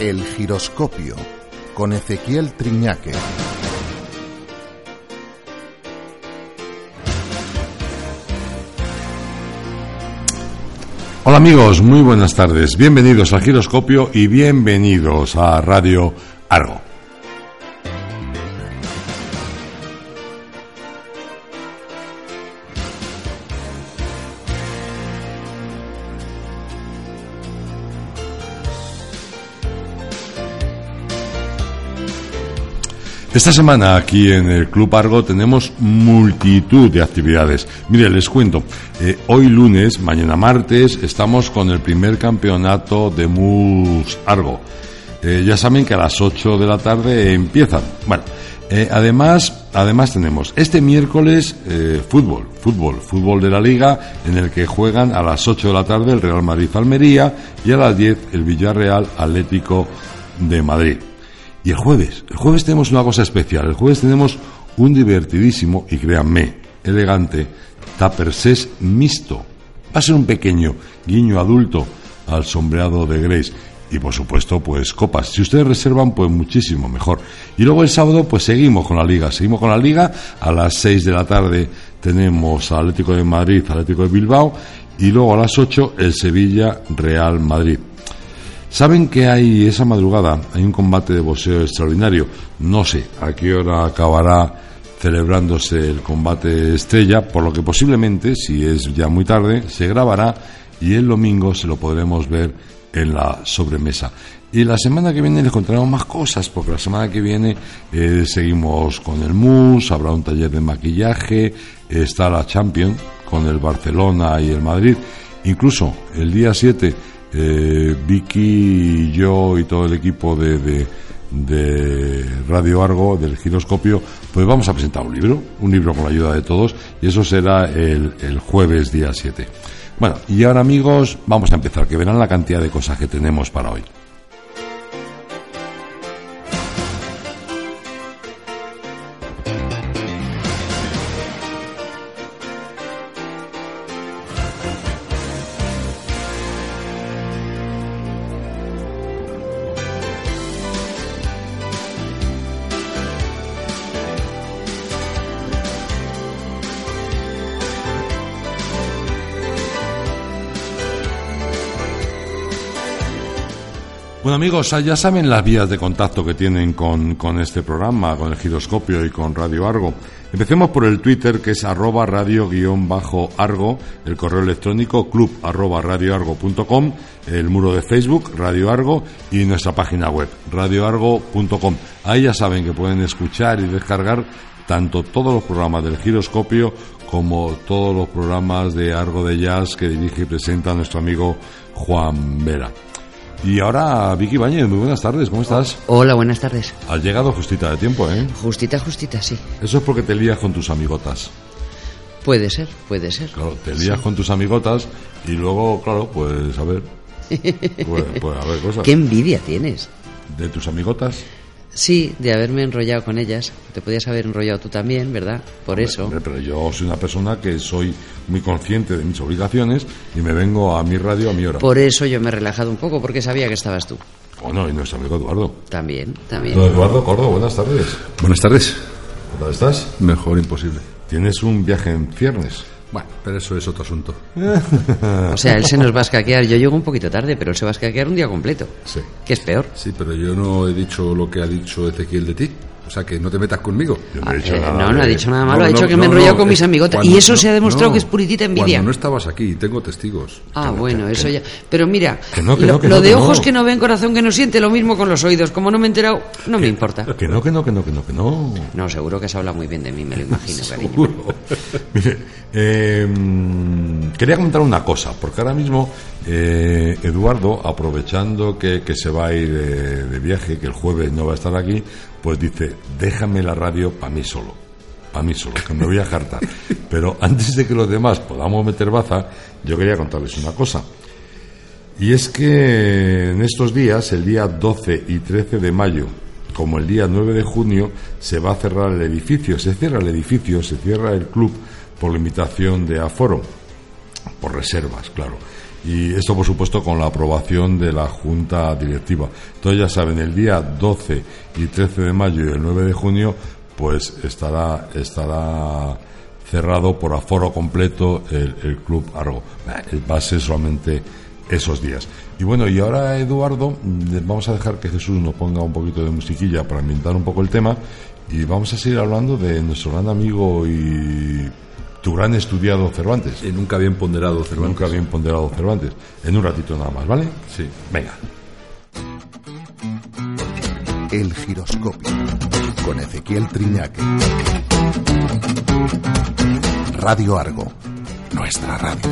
El giroscopio con Ezequiel Triñaque. Hola amigos, muy buenas tardes. Bienvenidos al giroscopio y bienvenidos a Radio Argo. Esta semana aquí en el Club Argo tenemos multitud de actividades. Mire, les cuento, eh, hoy lunes, mañana martes, estamos con el primer campeonato de MUS Argo. Eh, ya saben que a las 8 de la tarde empiezan. Bueno, eh, además, además tenemos este miércoles fútbol, fútbol, fútbol de la liga en el que juegan a las 8 de la tarde el Real Madrid Almería y a las 10 el Villarreal Atlético de Madrid. Y el jueves, el jueves tenemos una cosa especial. El jueves tenemos un divertidísimo y créanme, elegante tapersés mixto. Va a ser un pequeño guiño adulto al sombreado de Grace. Y por supuesto, pues copas. Si ustedes reservan, pues muchísimo mejor. Y luego el sábado, pues seguimos con la liga. Seguimos con la liga. A las 6 de la tarde tenemos Atlético de Madrid, Atlético de Bilbao. Y luego a las 8 el Sevilla Real Madrid. Saben que hay esa madrugada, hay un combate de boxeo extraordinario. No sé a qué hora acabará celebrándose el combate estrella, por lo que posiblemente, si es ya muy tarde, se grabará y el domingo se lo podremos ver en la sobremesa. Y la semana que viene les contaremos más cosas, porque la semana que viene eh, seguimos con el MUS, habrá un taller de maquillaje, está la Champions con el Barcelona y el Madrid. Incluso el día 7 eh, Vicky y yo y todo el equipo de, de, Radio Argo, del giroscopio, pues vamos a presentar un libro, un libro con la ayuda de todos, y eso será el, el jueves día 7. Bueno, y ahora amigos, vamos a empezar, que verán la cantidad de cosas que tenemos para hoy. Amigos, ya saben las vías de contacto que tienen con, este programa, con el giroscopio y con Radio Argo. Empecemos por el Twitter que es arroba radio-argo, el correo electrónico club radioargo.com, el muro de Facebook Radio Argo y nuestra página web radioargo.com. Ahí ya saben que pueden escuchar y descargar tanto todos los programas del giroscopio como todos los programas de Argo de Jazz que dirige y presenta nuestro amigo Juan Vera. Y ahora, Vicky Bañez, muy buenas tardes, ¿cómo estás? Hola, buenas tardes. Has llegado justita de tiempo, ¿eh? Justita, justita, sí. Eso es porque te lías con tus amigotas. Puede ser, puede ser. Claro, te lías con tus amigotas y luego, claro, pues a ver. Pues, pues a ver cosas. ¿Qué envidia tienes? ¿De tus amigotas? Sí, de haberme enrollado con ellas. Te podías haber enrollado tú también, ¿verdad? Por eso. pero yo soy una persona que soy muy consciente de mis obligaciones y me vengo a mi radio a mi hora. Por eso yo me he relajado un poco, porque sabía que estabas tú. Bueno, y nuestro amigo Eduardo. También, también. Eduardo Cordo, buenas tardes. Buenas tardes. ¿Cómo estás? Mejor imposible. ¿Tienes un viaje en ciernes? Bueno, pero eso es otro asunto. o sea, él se nos va a escaquear. Yo llego un poquito tarde, pero él se va a escaquear un día completo. Sí. Que es peor. Sí, pero yo no he dicho lo que ha dicho Ezequiel de ti. O sea, que no te metas conmigo. Yo no he dicho Eh, nada no, no ha dicho nada malo, No, ha dicho no, que me he enrollado no, con mis amigotes. cuando- Y eso se ha demostrado no, que es puritita envidia. Cuando no estabas aquí, tengo testigos. Ah, bueno, eso ya. Pero mira, Que no, que lo, no, que lo no, de que ojos no. que no ven, corazón que no siente, lo mismo con los oídos. Como no me he enterado, no me importa. Que no, que no, que no, que no, que no. No, seguro que se habla muy bien de mí, me lo imagino, cariño. Seguro. Mire, eh, quería comentar una cosa, porque ahora mismo eh, Eduardo, aprovechando que, que se va a ir eh, de viaje, que el jueves no va a estar aquí, pues dice, déjame la radio para mí solo, para mí solo, que me voy a jartar. Pero antes de que los demás podamos meter baza, yo quería contarles una cosa. Y es que en estos días, el día 12 y 13 de mayo, como el día 9 de junio, se va a cerrar el edificio. Se cierra el edificio, se cierra el club por limitación de aforo, reservas, claro. Y esto, por supuesto, con la aprobación de la Junta Directiva. Entonces, ya saben, el día 12 y 13 de mayo y el 9 de junio, pues estará, estará cerrado por aforo completo el, el Club Argo. Eh, Va a ser solamente esos días. Y bueno, y ahora Eduardo, mm, vamos a dejar que Jesús nos ponga un poquito de musiquilla para ambientar un poco el tema y vamos a seguir hablando de nuestro gran amigo y tu gran estudiado Cervantes. Y nunca bien ponderado, Cervantes. Nunca bien ponderado Cervantes. En un ratito nada más, ¿vale? Sí. Venga. El giroscopio con Ezequiel Triñaque. Radio Argo, nuestra radio.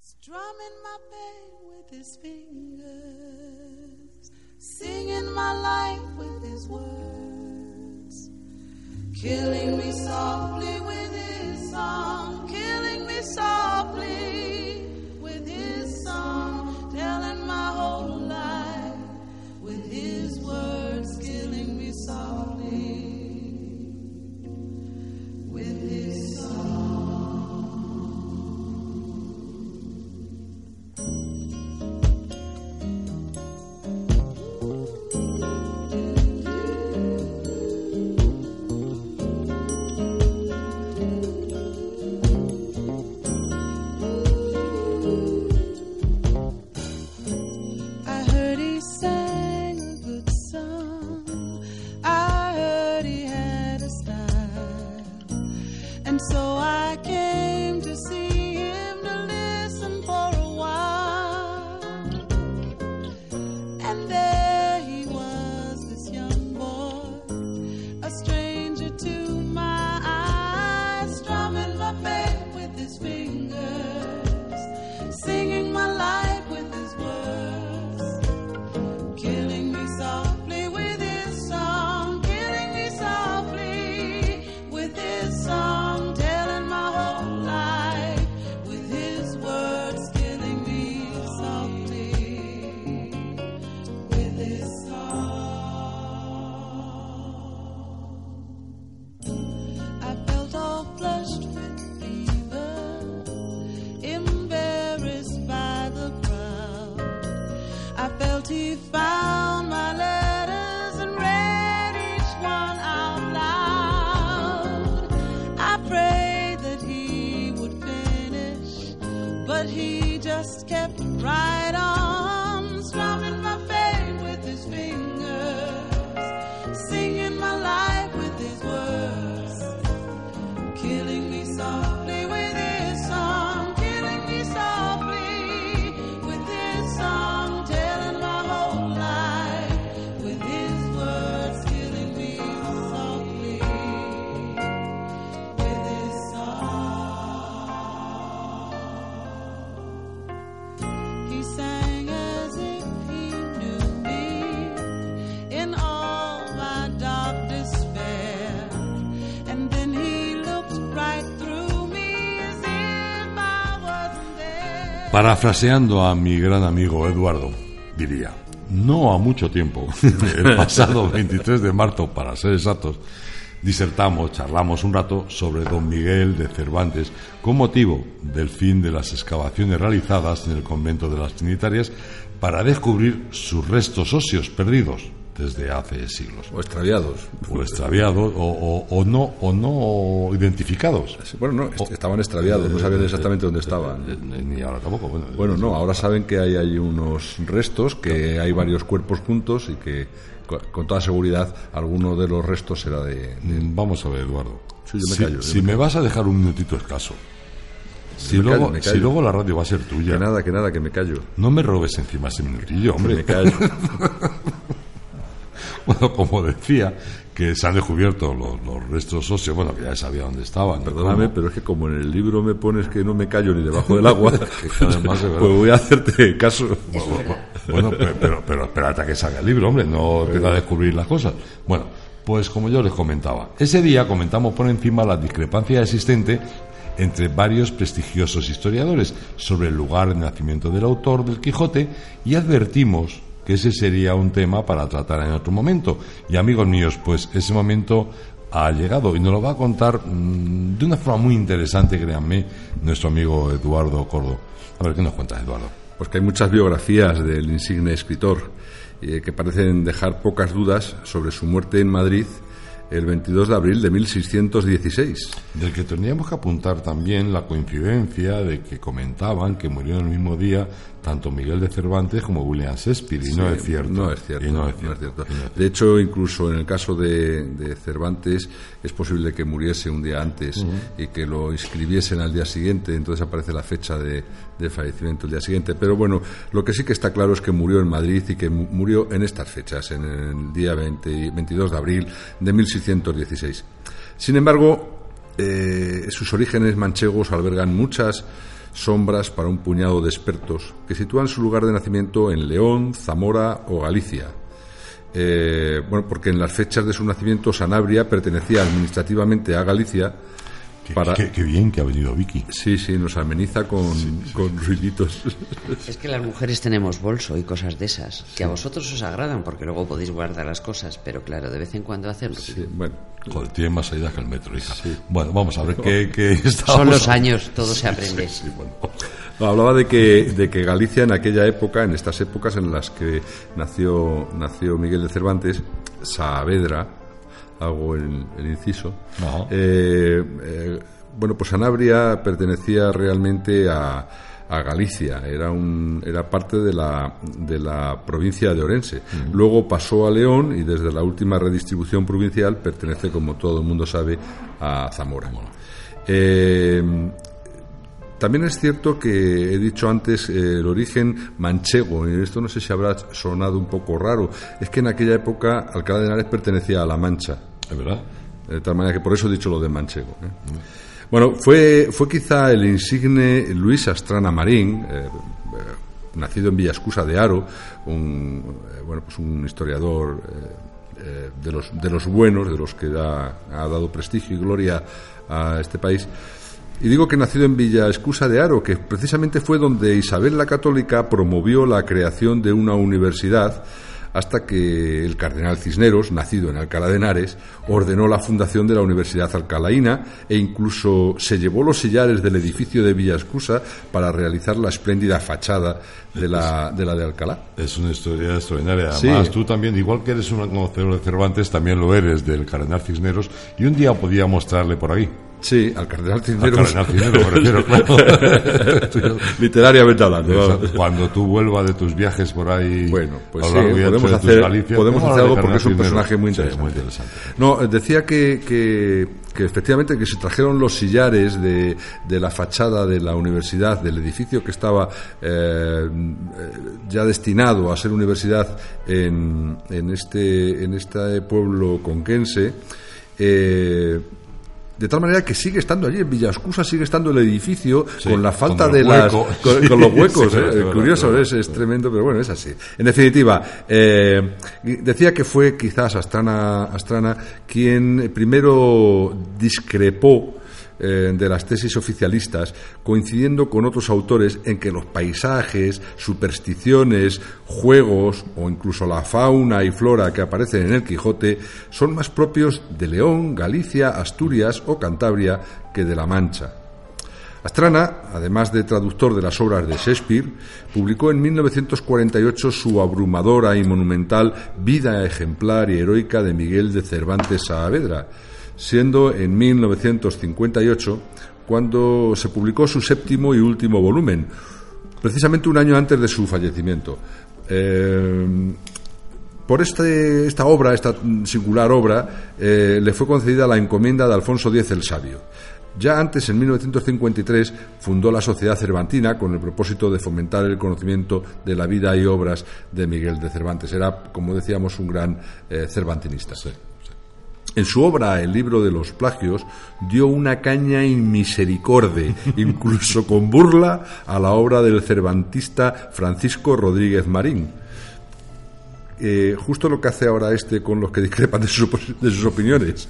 Strumming my pain with his fingers, singing my life killing me softly with his song, killing me softly with his song, telling my whole Parafraseando a mi gran amigo Eduardo, diría, no a mucho tiempo, el pasado 23 de marzo, para ser exactos, disertamos, charlamos un rato sobre don Miguel de Cervantes con motivo del fin de las excavaciones realizadas en el convento de las Trinitarias para descubrir sus restos óseos perdidos, desde hace siglos. O extraviados. O extraviados o, o- o no, o no identificados. Bueno, no, est- estaban extraviados, no sabían exactamente dónde estaban. Eh, Ni ahora tampoco. Bueno, Bueno, no, ahora saben que hay, hay unos restos, que hay varios cuerpos juntos y que co- con toda seguridad alguno de los restos será de... Mm, Vamos a ver, Eduardo. Sí, yo me si callo, yo si me vas a dejar un minutito escaso, si, me luego, me si luego la radio va a ser tuya, Que nada, que nada, que me callo. no me robes encima ese minutillo, hombre. Me callo. Bueno, como decía, que se han descubierto los, los restos óseos, bueno, que ya sabía dónde estaban. Perdóname, pero es que como en el libro me pones que no me callo ni debajo del agua, además pues voy a hacerte caso. Bueno, pero, pero, pero espérate a que salga el libro, hombre, no empieza a descubrir las cosas. Bueno, pues como yo les comentaba, ese día comentamos por encima la discrepancia existente entre varios prestigiosos historiadores sobre el lugar de nacimiento del autor del Quijote y advertimos que ese sería un tema para tratar en otro momento. Y amigos míos, pues ese momento ha llegado y nos lo va a contar mm, de una forma muy interesante, créanme, nuestro amigo Eduardo Cordo. A ver, ¿qué nos cuentas, Eduardo? Pues que hay muchas biografías del insigne escritor eh, que parecen dejar pocas dudas sobre su muerte en Madrid el 22 de abril de 1616. Del que tendríamos que apuntar también la coincidencia de que comentaban que murió el mismo día tanto Miguel de Cervantes como William Shakespeare, y no es cierto. No es cierto. Y no es no es cierto. De hecho, incluso en el caso de, de Cervantes, es posible que muriese un día antes y que lo inscribiesen al día siguiente, entonces aparece la fecha de, de fallecimiento el día siguiente. Pero bueno, lo que sí que está claro es que murió en Madrid y que mu- murió en estas fechas, en el día 20 22 de abril de 1616. Sin embargo, eh, sus orígenes manchegos albergan muchas sombras para un puñado de expertos que sitúan su lugar de nacimiento en León, Zamora o Galicia. Eh, bueno, porque en las fechas de su nacimiento Sanabria pertenecía administrativamente a Galicia. Qué, Para... qué- qué bien que ha venido Vicky. Sí, sí, nos ameniza con, con ruiditos. Es que las mujeres tenemos bolso y cosas de esas, que a vosotros os agradan porque luego podéis guardar las cosas, pero claro, de vez en cuando hacerlo. Sí, bueno, Joder, tiene más salidas que el metro, hija. Bueno, vamos a ver qué, qué Son estábamos los años, todo se aprende. Sí, bueno. No, hablaba de que, de que Galicia en aquella época, en estas épocas en las que nació, nació Miguel de Cervantes, Saavedra, hago el, el inciso, eh, eh, bueno, pues Sanabria pertenecía realmente a, a Galicia, era, un, era parte de la, de la provincia de Orense. Luego pasó a León y desde la última redistribución provincial pertenece, como todo el mundo sabe, a Zamora. Eh, también es cierto que he dicho antes eh, el origen manchego, y esto no sé si habrá sonado un poco raro, es que en aquella época Alcalá de Henares pertenecía a la Mancha, ¿Es verdad? de tal manera que por eso he dicho lo de manchego. ¿eh? Bueno, fue, fue quizá el insigne Luis Astrana Marín, eh, eh, nacido en Villascusa de Aro, un, eh, bueno, pues un historiador de, los, de los buenos, de los que da- ha dado prestigio y gloria a este país. Y digo que nacido en Villa Escusa de Aro, que precisamente fue donde Isabel la Católica promovió la creación de una universidad hasta que el cardenal Cisneros, nacido en Alcalá de Henares, ordenó la fundación de la Universidad Alcalaína e incluso se llevó los sillares del edificio de Villa Escusa para realizar la espléndida fachada de la de, la de Alcalá. Es una historia extraordinaria. Además, Sí. tú también, igual que eres un conocedor de Cervantes, también lo eres del Cardenal Cisneros. Y un día podía mostrarle por ahí. Sí, al cardenal Al Cisneros. Cardenal Cisneros, me refiero, claro. Literariamente hablando. Cuando tú vuelvas de tus viajes por ahí. Bueno, pues sí, podemos hacer- podemos hacer algo porque es un personaje muy. Sí, interesante. muy interesante. No, decía que, que, que efectivamente que se trajeron los sillares de, de la fachada de la universidad, del edificio que estaba eh, eh, ya destinado a ser universidad en, en, este, en este pueblo conquense. eh, de tal manera que sigue estando allí, en Villascusa sigue estando el edificio Sí, con la falta de las. Con, los huecos, sí, eh, claro, curioso, es, es tremendo, pero bueno, es así. En definitiva, eh, decía que fue quizás Astrana, Astrana quien primero discrepó eh, de las tesis oficialistas, coincidiendo con otros autores en que los paisajes, supersticiones, juegos o incluso la fauna y flora que aparecen en el Quijote son más propios de León, Galicia, Asturias o Cantabria que de la Mancha. Astrana, además de traductor de las obras de Shakespeare, publicó en 1948 su abrumadora y monumental Vida ejemplar y heroica de Miguel de Cervantes Saavedra, siendo en 1958 cuando se publicó su séptimo y último volumen, precisamente un año antes de su fallecimiento. Eh, por este, esta obra, esta singular obra, eh, le fue concedida la encomienda de Alfonso X el Sabio. Ya antes, en 1953, fundó la Sociedad Cervantina con el propósito de fomentar el conocimiento de la vida y obras de Miguel de Cervantes. Era, como decíamos, un gran eh, cervantinista. En su obra El libro de los plagios dio una caña inmisericorde, incluso con burla, a la obra del cervantista Francisco Rodríguez Marín eh, justo lo que hace ahora este con los que discrepan de sus, de sus, opiniones.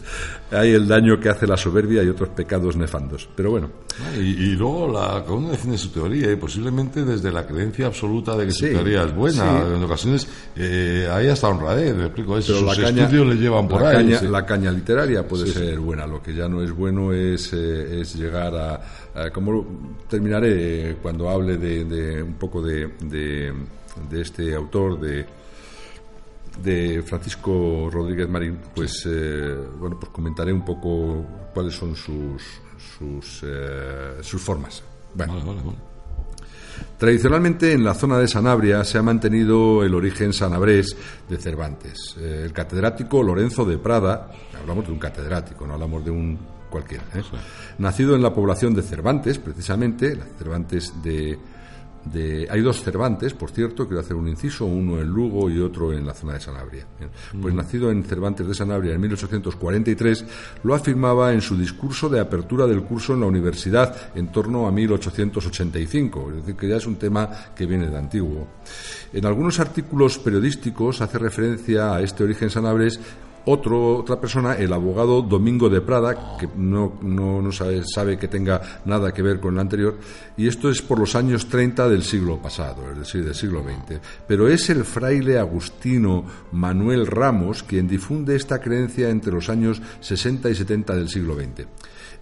Hay el daño que hace la soberbia y otros pecados nefandos. Pero bueno. Y, y luego la, cada uno defiende su teoría y posiblemente desde la creencia absoluta de que Sí, su teoría es buena. sí. En ocasiones eh, hay hasta honradez, me explico. Eso, Pero sus la caña, estudios le llevan por la ahí. caña, sí. la caña literaria puede ser buena. Lo que ya no es bueno es, eh, es llegar a, a- como terminaré cuando hable de, de un poco de, de, de este autor de de Francisco Rodríguez Marín, pues eh, bueno, pues comentaré un poco cuáles son sus sus, eh, sus formas. Bueno, Vale, vale, vale. Tradicionalmente en la zona de Sanabria se ha mantenido el origen sanabrés de Cervantes. Eh, el catedrático Lorenzo de Prada, hablamos de un catedrático, no hablamos de un cualquiera, nacido en la población de Cervantes, precisamente, la Cervantes de, de- Hay dos Cervantes, por cierto, quiero hacer un inciso, uno en Lugo y otro en la zona de Sanabria. Pues nacido en Cervantes de Sanabria en 1843, lo afirmaba en su discurso de apertura del curso en la universidad en torno a 1885, es decir, que ya es un tema que viene de antiguo. En algunos artículos periodísticos hace referencia a este origen sanabrés otro, otra persona, el abogado Domingo de Prada, que no, no, no sabe, sabe que tenga nada que ver con el anterior, y esto es por los años 30 del siglo pasado, es decir, del siglo XX. Pero es el fraile agustino Manuel Ramos quien difunde esta creencia entre los años 60 y 70 del siglo XX.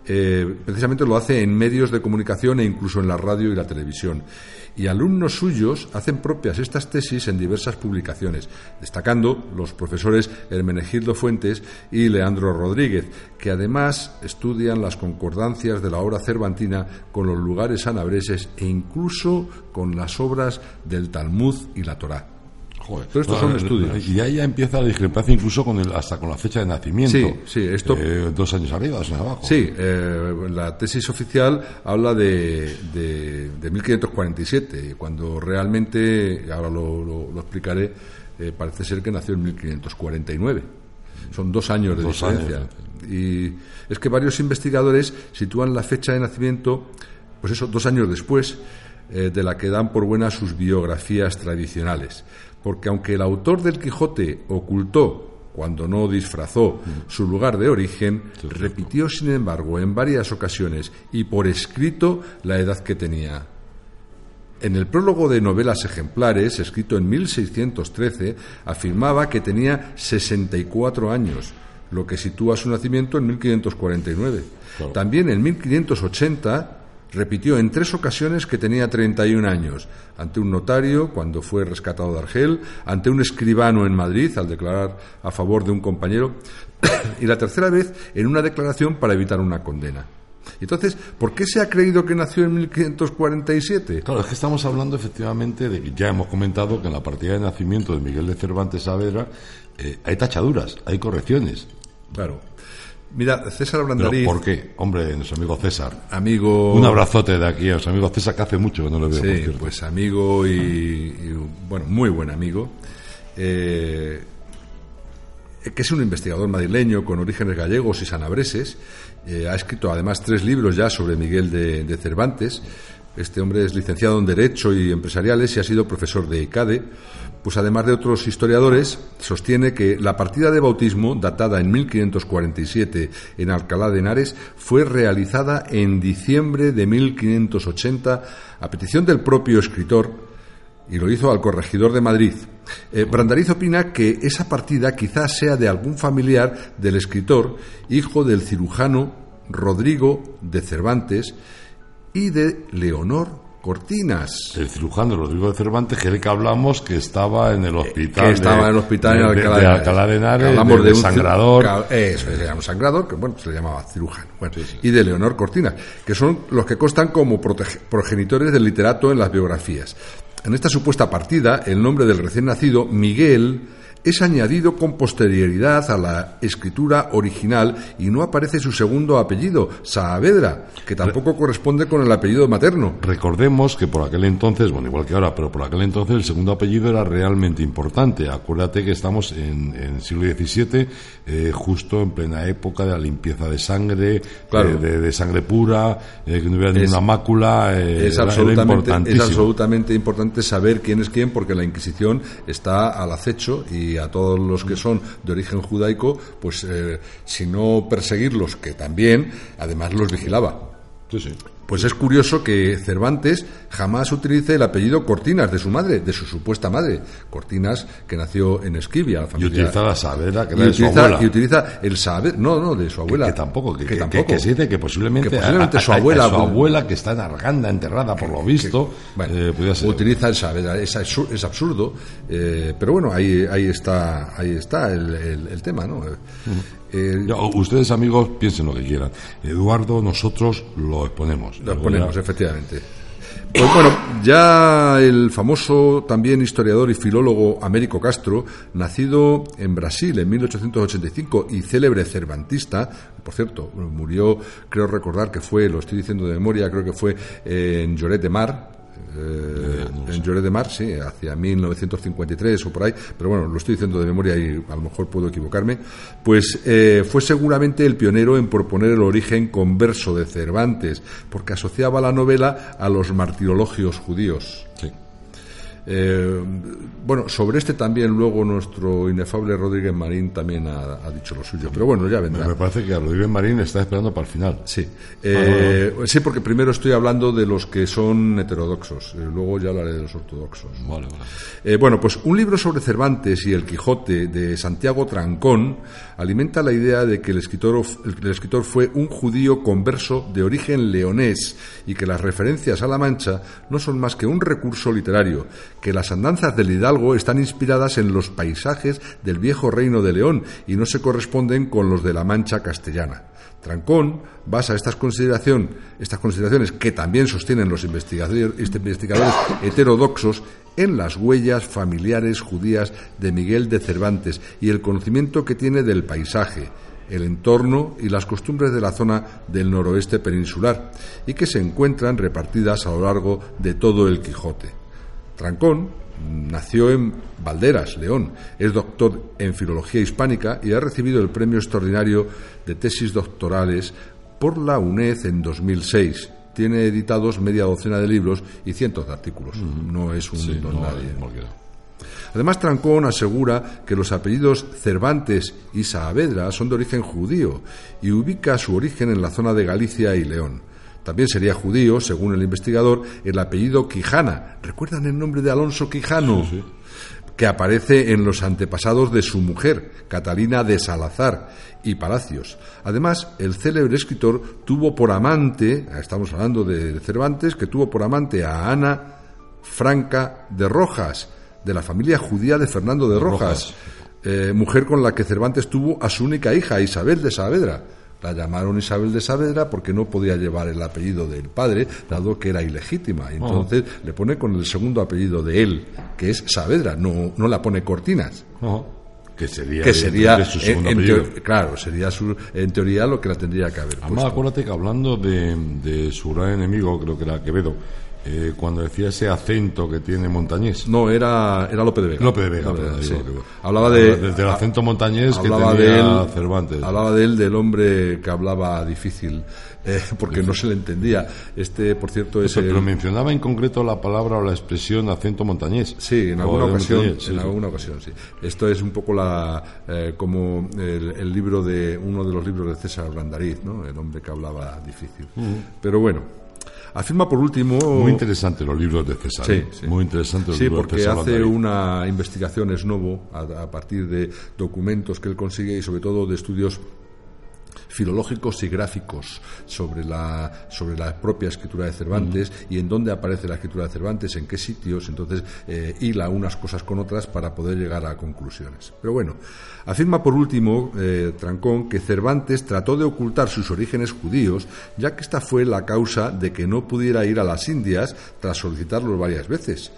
Eh, precisamente lo hace en medios de comunicación e incluso en la radio y la televisión. Y alumnos suyos hacen propias estas tesis en diversas publicaciones, destacando los profesores Hermenegildo Fuentes y Leandro Rodríguez, que además estudian las concordancias de la obra cervantina con los lugares sanabreses e incluso con las obras del Talmud y la Torá. Joder. Pero estos son Ah, estudios. Y ahí ya empieza la discrepancia incluso con el, hasta con la fecha de nacimiento. Sí, sí, esto- Eh, dos años arriba, dos años abajo. Sí, eh, la tesis oficial habla de, de, de 1547, cuando realmente, ahora lo, lo- lo explicaré, eh, parece ser que nació en 1549. Son dos años de Dos diferencia. años. Y es que varios investigadores sitúan la fecha de nacimiento, pues eso, dos años después eh, de la que dan por buena sus biografías tradicionales. Porque aunque el autor del Quijote ocultó, cuando no disfrazó, su lugar de origen, repitió, sin embargo, en varias ocasiones y por escrito la edad que tenía. En el prólogo de novelas ejemplares, escrito en 1613, afirmaba que tenía 64 años, lo que sitúa su nacimiento en 1549. Claro. También en 1580 repitió en tres ocasiones que tenía 31 años, ante un notario cuando fue rescatado de Argel, ante un escribano en Madrid al declarar a favor de un compañero, y la tercera vez en una declaración para evitar una condena. Entonces, ¿por qué se ha creído que nació en 1547? Claro, es que estamos hablando efectivamente de que ya hemos comentado que en la partida de nacimiento de Miguel de Cervantes Saavedra eh, hay tachaduras, hay correcciones. Claro. Mira, César Pero Brandariz, ¿por qué? Hombre, nuestro amigo César. amigo... Un abrazote de aquí a nuestro amigo César, que hace mucho que no lo veo. Sí, pues amigo y, y, bueno, muy buen amigo, eh, que es un investigador madrileño con orígenes gallegos y sanabreses. eh, ha escrito además tres libros ya sobre Miguel de, de Cervantes. Este hombre es licenciado en Derecho y Empresariales y ha sido profesor de ICADE. Pues además de otros historiadores, sostiene que la partida de bautismo, datada en 1547 en Alcalá de Henares, fue realizada en diciembre de 1580 a petición del propio escritor y lo hizo al corregidor de Madrid. Eh, Brandariz opina que esa partida quizás sea de algún familiar del escritor, hijo del cirujano Rodrigo de Cervantes, y de Leonor Cortinas. El cirujano Rodrigo de Cervantes, que es el que hablamos, que estaba en el hospital. que estaba en el hospital de, en de- Alcalá de Alcalá de Henares, Hablamos de, un sangrador. Eso, se llama sangrador, que bueno, se le llamaba cirujano. Bueno, y de Leonor Cortinas, que son los que constan como progenitores del literato en las biografías. En esta supuesta partida, el nombre del recién nacido, Miguel, es añadido con posterioridad a la escritura original y no aparece su segundo apellido, Saavedra, que tampoco corresponde con el apellido materno. Recordemos que por aquel entonces, bueno, igual que ahora, pero por aquel entonces el segundo apellido era realmente importante. Acuérdate que estamos en, en el siglo XVII, eh, justo en plena época de la limpieza de sangre, Claro. eh, de, de sangre pura, eh, que no hubiera ninguna mácula. eh, es, era- era absolutamente, es absolutamente importante saber quién es quién porque la Inquisición está al acecho y a todos los que son de origen judaico, pues eh, si no perseguirlos, que también, además los vigilaba. Sí, sí. Pues es curioso que Cervantes jamás utilice el apellido Cortinas de su madre, de su supuesta madre. Cortinas, que nació en Esquivia, la Y familia. utiliza la Saavedra, que y era de su utiliza, abuela. y utiliza el saber, no, no, de su abuela. Que, que tampoco, que, que- tampoco. que- que se dice que posiblemente, Que posiblemente a- su a- abuela- su abuela que está en Arganda enterrada por lo visto, Bueno, eh, ser. utiliza el saber, es, es absurdo, eh, pero bueno, ahí, ahí está, ahí está el, el- el tema, ¿no? O- ustedes amigos piensen lo que quieran. Eduardo, nosotros lo exponemos. Lo Luego ponemos, ya- efectivamente. Pues bueno, ya el famoso también historiador y filólogo Américo Castro, nacido en Brasil en 1885 y célebre cervantista, por cierto, murió, creo recordar que fue, lo estoy diciendo de memoria, creo que fue en Lloret de Mar, eh, en Lloret de Mar, sí, hacia 1953 o por ahí, pero bueno, lo estoy diciendo de memoria y a lo mejor puedo equivocarme, pues eh, fue seguramente el pionero en proponer el origen converso de Cervantes, porque asociaba la novela a los martirologios judíos. Sí. Eh, bueno, sobre este también luego nuestro inefable Rodríguez Marín también ha, ha dicho lo suyo, pero bueno, ya vendrá. Me parece que a Rodríguez Marín está esperando para el final. Sí, Eh, sí, porque primero estoy hablando de los que son heterodoxos, eh, luego ya hablaré de los ortodoxos. Vale, vale. Bueno, pues un libro sobre Cervantes y el Quijote de Santiago Trancón alimenta la idea de que el escritor, el escritor fue un judío converso de origen leonés y que las referencias a la Mancha no son más que un recurso literario, que las andanzas del Hidalgo están inspiradas en los paisajes del viejo reino de León y no se corresponden con los de la Mancha castellana. Trancón basa estas, estas consideraciones, que también sostienen los investigadores, investigadores heterodoxos, en las huellas familiares judías de Miguel de Cervantes y el conocimiento que tiene del paisaje, el entorno y las costumbres de la zona del noroeste peninsular, y que se encuentran repartidas a lo largo de todo el Quijote. Trancón nació en Valderas, León. Es doctor en Filología Hispánica y ha recibido el premio extraordinario de tesis doctorales por la UNED en 2006. Tiene editados media docena de libros y cientos de artículos. No es un Sí, don no, nadie. Además, Trancón asegura que los apellidos Cervantes y Saavedra son de origen judío y ubica su origen en la zona de Galicia y León. También sería judío, según el investigador, el apellido Quijana. ¿Recuerdan el nombre de Alonso Quijano? Que aparece en los antepasados de su mujer, Catalina de Salazar y Palacios. Además, el célebre escritor tuvo por amante, estamos hablando de Cervantes, que tuvo por amante a Ana Franca de Rojas, de la familia judía de Fernando de Rojas, eh, mujer con la que Cervantes tuvo a su única hija, Isabel de Saavedra. La llamaron Isabel de Saavedra porque no podía llevar el apellido del padre, dado que era ilegítima. Y entonces le pone con el segundo apellido de él, que es Saavedra, no, no la pone Cortinas. Ajá. Que sería, Que sería, su en, segundo en apellido. teo- claro, sería su- en teoría lo que la tendría que haber Además, puesto. acuérdate que hablando de, de su gran enemigo, creo que era Quevedo, eh, cuando decía ese acento que tiene montañés. No, era, era López de Vega. López de Vega, digo. Hablaba de... Desde el acento montañés que hablaba tenía de él, Cervantes. Hablaba de él, del hombre que hablaba difícil, eh, porque no se le entendía. Este, por cierto, es Pero, pero el- mencionaba en concreto la palabra o la expresión acento montañés. Sí, en alguna de ocasión, sí, en sí. alguna ocasión, sí. Esto es un poco la, eh, como el, el libro de uno de los libros de César Brandariz, ¿no? El hombre que hablaba difícil. Pero bueno, afirma por último. Muy interesante los libros de César. Sí, ¿eh? sí. Muy interesante los Sí, libros de porque César hace Valdarí. una investigación esnovo a, a partir de documentos que él consigue y sobre todo de estudios filológicos y gráficos sobre la, sobre la propia escritura de Cervantes y en dónde aparece la escritura de Cervantes, en qué sitios, entonces eh, hila unas cosas con otras para poder llegar a conclusiones. Pero bueno, afirma por último eh, Trancón que Cervantes trató de ocultar sus orígenes judíos, ya que esta fue la causa de que no pudiera ir a las Indias tras solicitarlo varias veces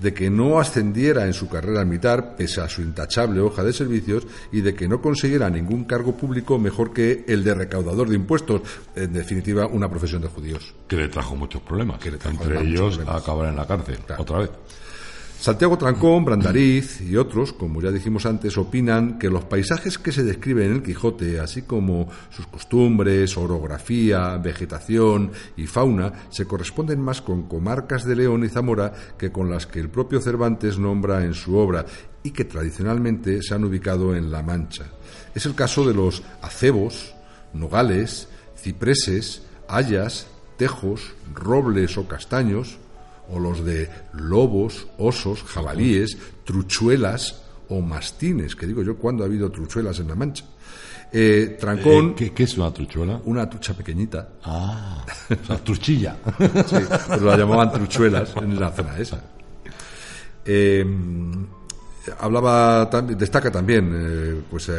de que no ascendiera en su carrera militar pese a su intachable hoja de servicios y de que no consiguiera ningún cargo público mejor que el de recaudador de impuestos, en definitiva una profesión de judíos. Que le trajo muchos problemas. Que le trajo Entre ellos problemas. acabar en la cárcel. Claro. Otra vez. Santiago Trancón, Brandariz y otros, como ya dijimos antes, opinan que los paisajes que se describen en el Quijote, así como sus costumbres, orografía, vegetación y fauna, se corresponden más con comarcas de León y Zamora que con las que el propio Cervantes nombra en su obra y que tradicionalmente se han ubicado en La Mancha. Es el caso de los acebos, nogales, cipreses, hayas, tejos, robles o castaños, o los de lobos, osos, jabalíes, truchuelas o mastines, que digo yo, ¿cuándo ha habido truchuelas en La Mancha? Eh, Trancón, Eh, ¿qué, qué es una truchuela? una trucha pequeñita, Ah, o sea, truchilla. sí, pero la llamaban truchuelas en la zona esa. Eh, hablaba destaca también pues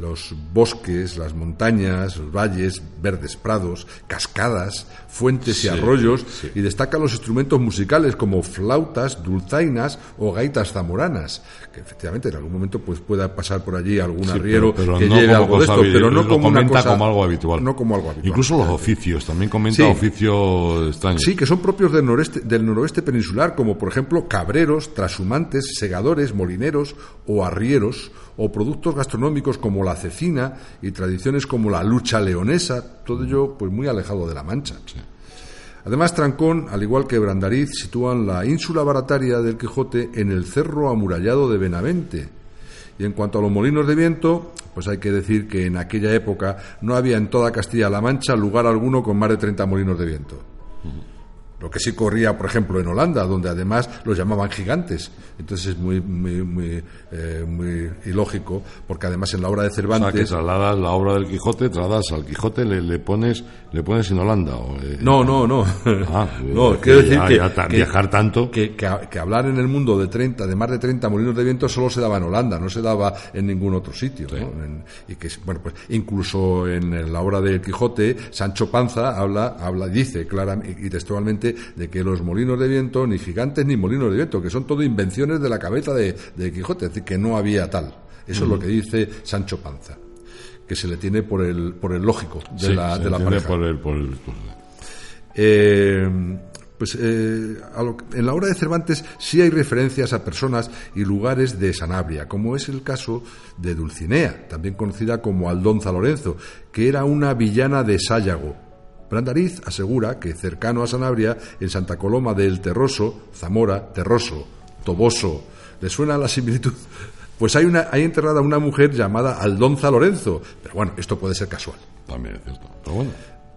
los bosques, las montañas, los valles, verdes prados, cascadas, fuentes y arroyos y destaca los instrumentos musicales como flautas, dulzainas o gaitas zamoranas, que efectivamente en algún momento pues pueda pasar por allí algún Sí, arriero pero- pero que no lleve algo de esto, pero no como una cosa como algo habitual. No como algo habitual. Incluso los oficios, también comenta Sí. oficios extraños. Sí, que son propios del noroeste, del noroeste peninsular, como por ejemplo cabreros, trashumantes, segadores, molineros o arrieros, o productos gastronómicos como la cecina y tradiciones como la lucha leonesa, todo ello pues muy alejado de la Mancha. Además, Trancón, al igual que Brandariz, sitúan la ínsula barataria del Quijote en el cerro amurallado de Benavente. Y en cuanto a los molinos de viento, pues hay que decir que en aquella época no había en toda Castilla-La Mancha lugar alguno con más de 30 molinos de viento. Lo que sí corría, por ejemplo, en Holanda, donde además los llamaban gigantes. Entonces es muy, muy, muy, eh, muy ilógico, porque además en la obra de O sea, que Cervantes... trasladas la obra del Quijote, trasladas al Quijote, le, le pones le pones en Holanda. o, eh, No, no, no. Ah, no, es quiero decir ya- que, ya ta- que- viajar tanto. Que, que, que hablar en el mundo de 30, de más de 30 molinos de viento solo se daba en Holanda, no se daba en ningún otro sitio. ¿no? En- y que, bueno, pues incluso en la obra del Quijote, Sancho Panza habla, habla dice claramente y textualmente de que los molinos de viento, ni gigantes ni molinos de viento, que son todo invenciones de la cabeza de, de Quijote, es decir, que no había tal. Eso es lo que dice Sancho Panza, que se le tiene por el, por el lógico de Sí, la, se de la entiende pareja. por el- por el- Eh, pues eh, a lo que- en la obra de Cervantes sí hay referencias a personas y lugares de Sanabria, como es el caso de Dulcinea, también conocida como Aldonza Lorenzo, que era una villana de Sáyago. Brandariz asegura que cercano a Sanabria, en Santa Coloma del Terroso, Zamora, Terroso, Toboso, ¿le suena la similitud? Pues hay, una, hay enterrada una mujer llamada Aldonza Lorenzo, pero bueno, esto puede ser casual. También es cierto. Pero bueno.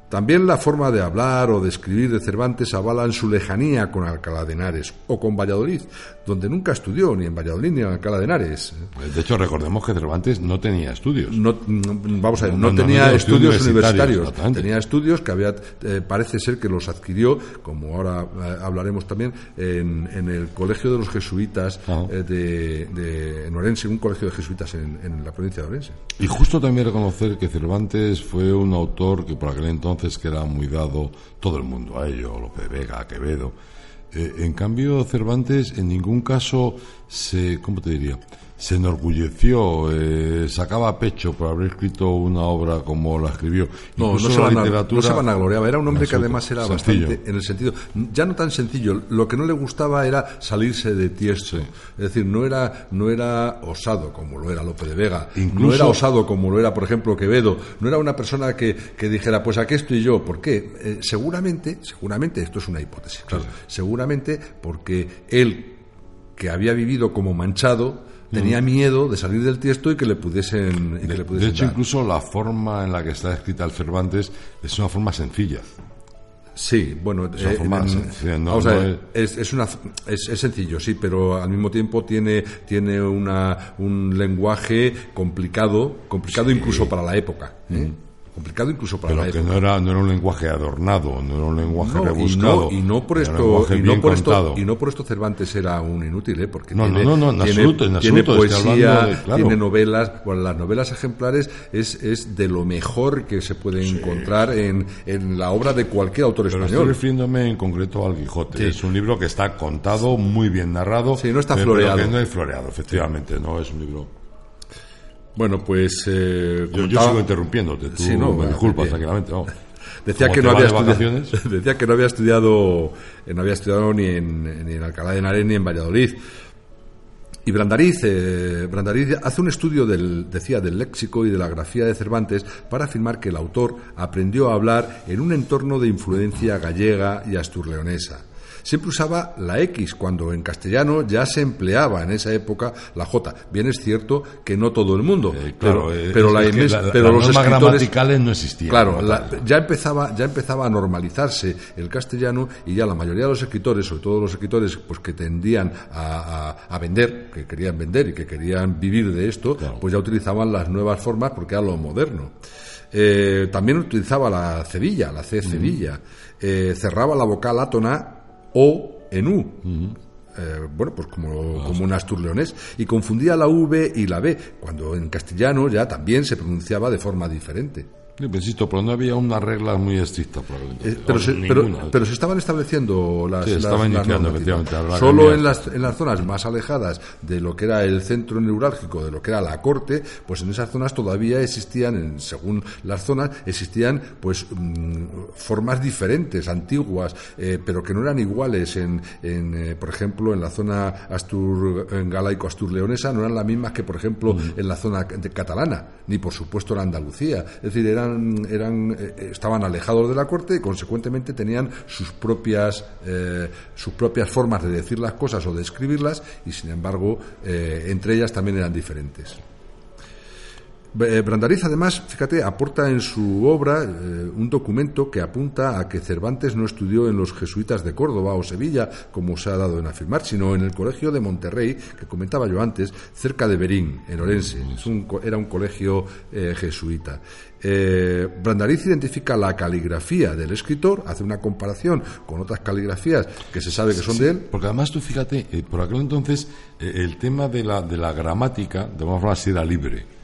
También la forma de hablar o de escribir de Cervantes avalan su lejanía con Alcalá de Henares o con Valladolid, donde nunca estudió ni en Valladolid ni en Alcalá de Henares. De hecho, recordemos que Cervantes no tenía estudios. No, no- vamos a ver, No, no, no, tenía no, estudios universitarios, universitarios, tenía estudios que había, eh, parece ser que los adquirió, como ahora eh, hablaremos también, en, en el colegio de los jesuitas Ajá. eh, de, de en Orense, un colegio de jesuitas en, en la provincia de Orense. Y justo también reconocer que Cervantes fue un autor que por aquel entonces que era muy dado todo el mundo a ello, Lope Vega, Quevedo. Eh, en cambio, Cervantes en ningún caso se, ¿cómo te diría? Se enorgulleció, eh, sacaba pecho por haber escrito una obra como la escribió. No, no se, la van a- literatura- no se vanagloriaba. Era un hombre que además era Sencillo. bastante, en el sentido, ya no tan sencillo, lo que no le gustaba era salirse de tiesto. Es decir, no era, no era osado como lo era Lope de Vega, no era osado como lo era, por ejemplo, Quevedo, no era una persona que, que dijera, pues aquí estoy yo. ¿Por qué? Eh, seguramente, seguramente, esto es una hipótesis, claro, seguramente porque él, que había vivido como manchado, tenía miedo de salir del tiesto y que le pudiesen, y que le De hecho, dar. incluso la forma en la que está escrita el Cervantes es una forma sencilla. Sí, bueno, Es una eh, sencilla, no- es, es, una, es, es sencillo, sí, pero al mismo tiempo tiene, tiene una, un lenguaje complicado, complicado incluso para la época. ¿eh? Complicado incluso para Pero la que época. no era, no era un lenguaje adornado, no era un lenguaje No, y, rebuscado. no, y no por esto y no por esto contado. y no por esto Cervantes era un inútil ¿eh? porque No, tiene, no, no, en tiene, absoluto, en tiene absoluto, estoy poesía hablando de- claro. tiene novelas bueno, las novelas ejemplares es, es de lo mejor que se puede encontrar en, en la obra de cualquier autor Pero estoy español refiriéndome en concreto al Quijote. Sí. Es un libro que está contado, muy bien narrado. Sí, no está eh, floreado. Que no es floreado, efectivamente. No es un libro. Bueno pues eh, Yo, sigo interrumpiéndote. Tú Sí, no, me disculpas, tranquilamente. no. Decía que no había estudiado, decía que no había estudiado eh, no había estudiado ni en, ni en Alcalá de Henares ni en Valladolid. Y Brandariz, eh, Brandariz hace un estudio del, decía, del léxico y de la grafía de Cervantes para afirmar que el autor aprendió a hablar en un entorno de influencia gallega y asturleonesa. Siempre usaba la X cuando en castellano ya se empleaba en esa época la J. Bien es cierto que no todo el mundo, Eh, claro, pero, eh, pero es- la la- pero los escritores gramaticales no existían. Claro, la- ya empezaba ya empezaba a normalizarse el castellano y ya la mayoría de los escritores, sobre todo los escritores pues que tendían a, a- a vender, que querían vender y que querían vivir de esto, Claro. pues ya utilizaban las nuevas formas porque era lo moderno. Eh, también utilizaba la cebilla, la C cebilla, Eh, cerraba la vocal átona o en U. Eh, bueno, pues como, como un y confundía la V y la B, cuando en castellano ya también se pronunciaba de forma diferente. Sí, pero insisto, pero no había unas reglas muy estrictas Eh, pero, se, pero, pero se estaban estableciendo las, Sí, las- estaban las iniciando, efectivamente, Solo en las, en las zonas más alejadas de lo que era el centro neurálgico, de lo que era la corte, pues en esas zonas todavía existían, en- según las zonas, existían pues mm, formas diferentes, antiguas, eh, pero que no eran iguales. En, en, eh, por ejemplo, en la zona astur, en galaico-asturleonesa no eran las mismas que, por ejemplo, en la zona de catalana, ni por supuesto en Andalucía. Es decir, eran, eran, eh, estaban alejados de la corte y consecuentemente tenían sus propias, eh, sus propias formas de decir las cosas o de escribirlas y sin embargo eh, entre ellas también eran diferentes. Eh, Brandariz, además, fíjate, aporta en su obra eh, un documento que apunta a que Cervantes no estudió en los jesuitas de Córdoba o Sevilla, como se ha dado en afirmar, sino en el colegio de Monterrey, que comentaba yo antes, cerca de Berín, en Orense. Es un era un colegio eh, jesuita. Eh, Brandariz identifica la caligrafía del escritor, hace una comparación con otras caligrafías que se sabe que son Sí, de él. Porque además tú fíjate, por aquel entonces el tema de la, de la gramática, de alguna forma, era libre.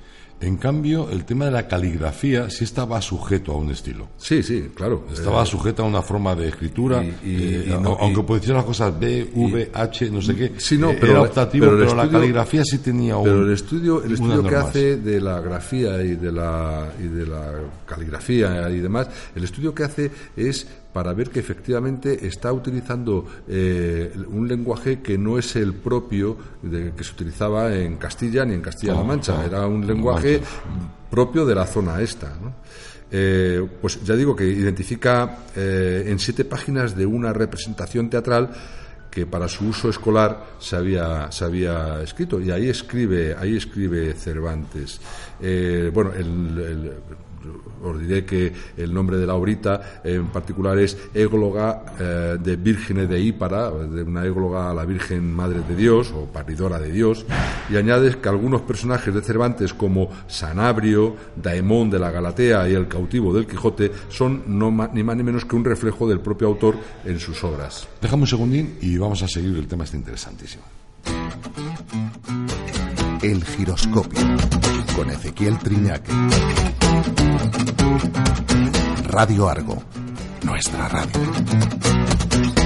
En cambio, el tema de la caligrafía sí estaba sujeto a un estilo. Sí, sí, claro. Estaba Eh, sujeto a una forma de escritura, y- y- eh, y no- aunque las cosas B, V, H, no sé qué. Sí, no, eh, pero- era optativo, pero la caligrafía sí tenía un. Pero el estudio, el estudio que hace de la grafía y de la, y de la caligrafía y demás, el estudio que hace es para ver que efectivamente está utilizando eh, un lenguaje que no es el propio de, que se utilizaba en Castilla ni en Castilla-La Mancha. Era un lenguaje propio de la zona esta. ¿no? Eh, pues ya digo que identifica eh, en siete páginas de una representación teatral que para su uso escolar se había, se había escrito y ahí escribe ahí escribe Cervantes Eh, bueno el- el- os diré que el nombre de la obrita en particular es égloga eh, de Vírgenes de Ípara, de una égloga a la Virgen Madre de Dios o paridora de Dios, y añades que algunos personajes de Cervantes como Sanabrio, Daemón de la Galatea y el cautivo del Quijote son no ni más ni menos que un reflejo del propio autor en sus obras. Déjame un segundín y vamos a seguir el tema, está interesantísimo. El giroscopio con Ezequiel Triñaque. Radio Argo, nuestra radio.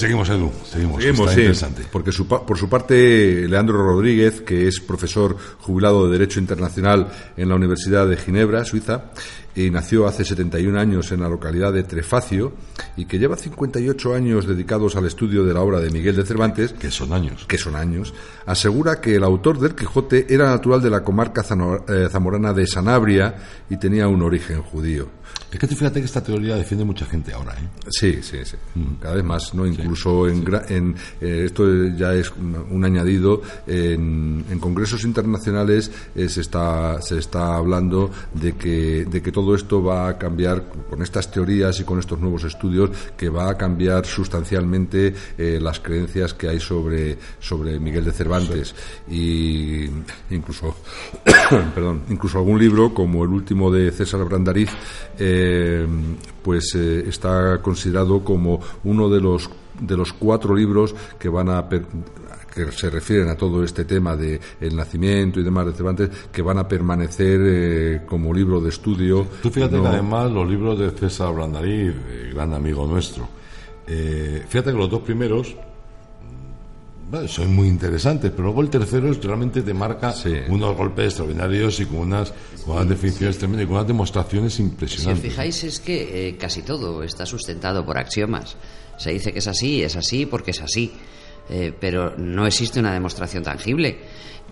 Seguimos, Edu. Seguimos. Seguimos, está sí, interesante. porque su por su parte, Leandro Rodríguez, que es profesor jubilado de Derecho Internacional en la Universidad de Ginebra, Suiza, y nació hace 71 años en la localidad de Trefacio, y que lleva 58 años dedicados al estudio de la obra de Miguel de Cervantes, Que son años. que son años, asegura que el autor del Quijote era natural de la comarca eh, zamorana de Sanabria y tenía un origen judío. Es que fíjate que esta teoría defiende mucha gente ahora, ¿eh? Sí, sí, sí. Cada vez más, ¿no? Incluso en, gra- en eh, esto ya es un, un añadido en, en congresos internacionales eh, se está se está hablando de que de que todo esto va a cambiar con estas teorías y con estos nuevos estudios que va a cambiar sustancialmente eh, las creencias que hay sobre sobre Miguel de Cervantes. Y incluso perdón, incluso algún libro como el último de César Brandariz eh, pues eh, está considerado como uno de los de los cuatro libros que van a per- que se refieren a todo este tema de el nacimiento y demás de Cervantes que van a permanecer eh, como libro de estudio Tú fíjate No- que además los libros de César Brandariz, eh, gran amigo nuestro, eh, fíjate que los dos primeros mm, bueno, son muy interesantes, pero luego el tercero es- realmente te marca Sí. unos golpes extraordinarios y con unas, con unas definiciones tremendas y con unas demostraciones Si os impresionantes. fijáis es que eh, casi todo está sustentado por axiomas. Se dice que es así, es así porque es así. Eh, pero no existe una demostración tangible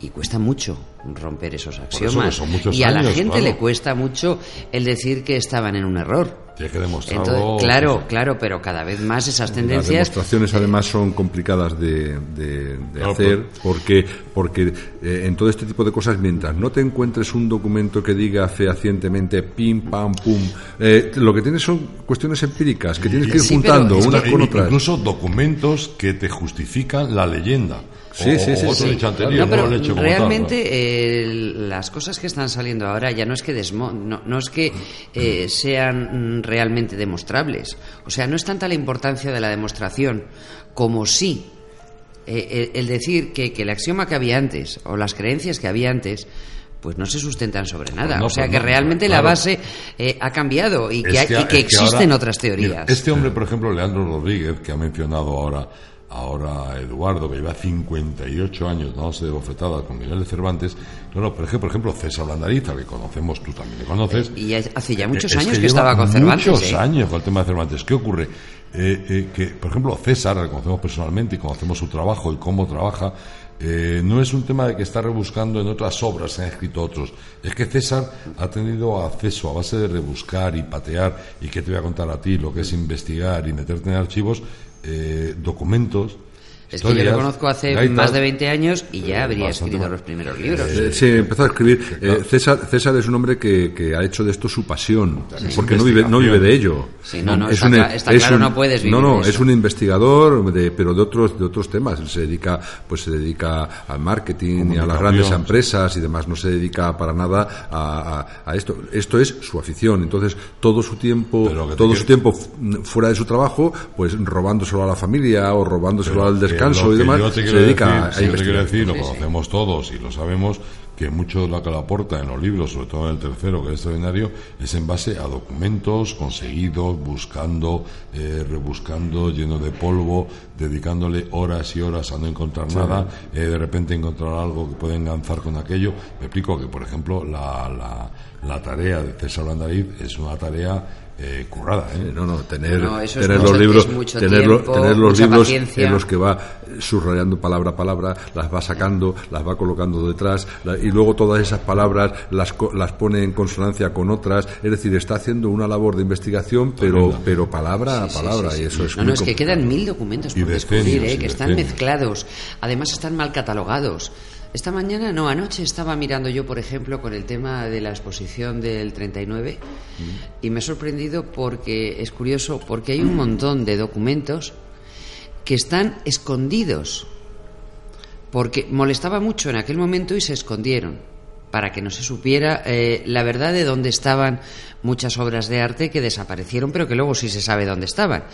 y cuesta mucho romper esos eso axiomas. y a la años, gente claro. le cuesta mucho el decir que estaban en un error. Tienes que demostrarlo. Entonces, claro, claro, pero cada vez más esas las tendencias demostraciones además son complicadas de, de- de Claro, hacer porque porque eh, en todo este tipo de cosas mientras no te encuentres un documento que diga fehacientemente pim pam pum eh, lo que tienes son cuestiones empíricas que tienes que ir Sí, juntando unas con otras Incluso documentos que te justifican la leyenda. Sí, o, sí, sí, otro No, pero hecho tal, realmente eh, las cosas que están saliendo ahora ya no es que desmo- no, no es que eh, sean mm, realmente demostrables. O sea, no es tanta la importancia de la demostración como sí eh, el, el decir que, que el axioma que había antes o las creencias que había antes pues no se sustentan sobre nada. Pues no, o sea pues que no, realmente claro. la base eh, ha cambiado y que, Es hay- y es que existen ahora- otras teorías. Mira, este hombre, por ejemplo, Leandro Rodríguez, que ha mencionado ahora ahora Eduardo, que lleva 58 años dándose de bofetadas con Miguel de Cervantes. Claro, por ejemplo, por ejemplo César que conocemos, tú también le conoces. Y ya- hace ya muchos Es años que, estaba con Cervantes. Muchos ¿eh? años con el tema de Cervantes. ¿Qué ocurre? Eh, eh, que, por ejemplo, César, al conocemos personalmente y conocemos su trabajo y cómo trabaja, eh, no es un tema de que está rebuscando en otras obras que han escrito otros. Es que César ha tenido acceso a base de rebuscar y patear, y que te voy a contar a ti lo que es investigar y meterte en archivos, eh, documentos. Es que yo lo conozco hace más de 20 años y ya habría Bastante escrito más. los primeros libros. Eh, Sí, empezó a escribir. Eh, César, César es un hombre que, que ha hecho de esto su pasión, Sí. porque no vive, no vive de ello. Sí, no, no, está cla- está claro, no puedes vivir No, no, de es un investigador, de, pero de otros de otros temas. Él se dedica, pues se dedica al marketing y a las grandes empresas y demás. No se dedica para nada a, a- a esto. Esto es su afición. Entonces todo su tiempo, todo su tiempo fu- fuera de su trabajo, pues robándoselo a la familia o robándoselo Pero al que descanso lo y demás. yo te Se quiero dedica decir, a sí, yo te quiero investigar. decir, lo Sí, sí. conocemos todos y lo sabemos, que mucho de lo que le aporta en los libros, sobre todo en el tercero, que es extraordinario, es en base a documentos conseguidos, buscando, eh, rebuscando, lleno de polvo, dedicándole horas y horas a no encontrar nada, eh, de repente encontrar algo que puede enganzar con aquello. Me explico que, por ejemplo, la, la, la tarea de César Landariz es una tarea eh, currada. ¿eh? No, no, tener, No, tener los libros, mucho tener, tiempo, tener los libros paciencia. en los que va subrayando palabra a palabra, las va sacando, las va colocando detrás la- y luego todas esas palabras las, co- las pone en consonancia con otras. Es decir, está haciendo una labor de investigación, pero, pero palabra a Sí, palabra sí, y sí. eso es No, muy no, es que quedan mil documentos Y por descubrir, decenios, ¿eh? y que están decenios. mezclados. Además están mal catalogados. Esta mañana, no, anoche estaba mirando yo, por ejemplo, con el tema de la exposición del 39 y me he sorprendido porque es curioso, porque hay un montón de documentos que están escondidos. Porque molestaba mucho en aquel momento y se escondieron para que no se supiera eh, la verdad de dónde estaban muchas obras de arte que desaparecieron, pero que luego sí se sabe dónde estaban.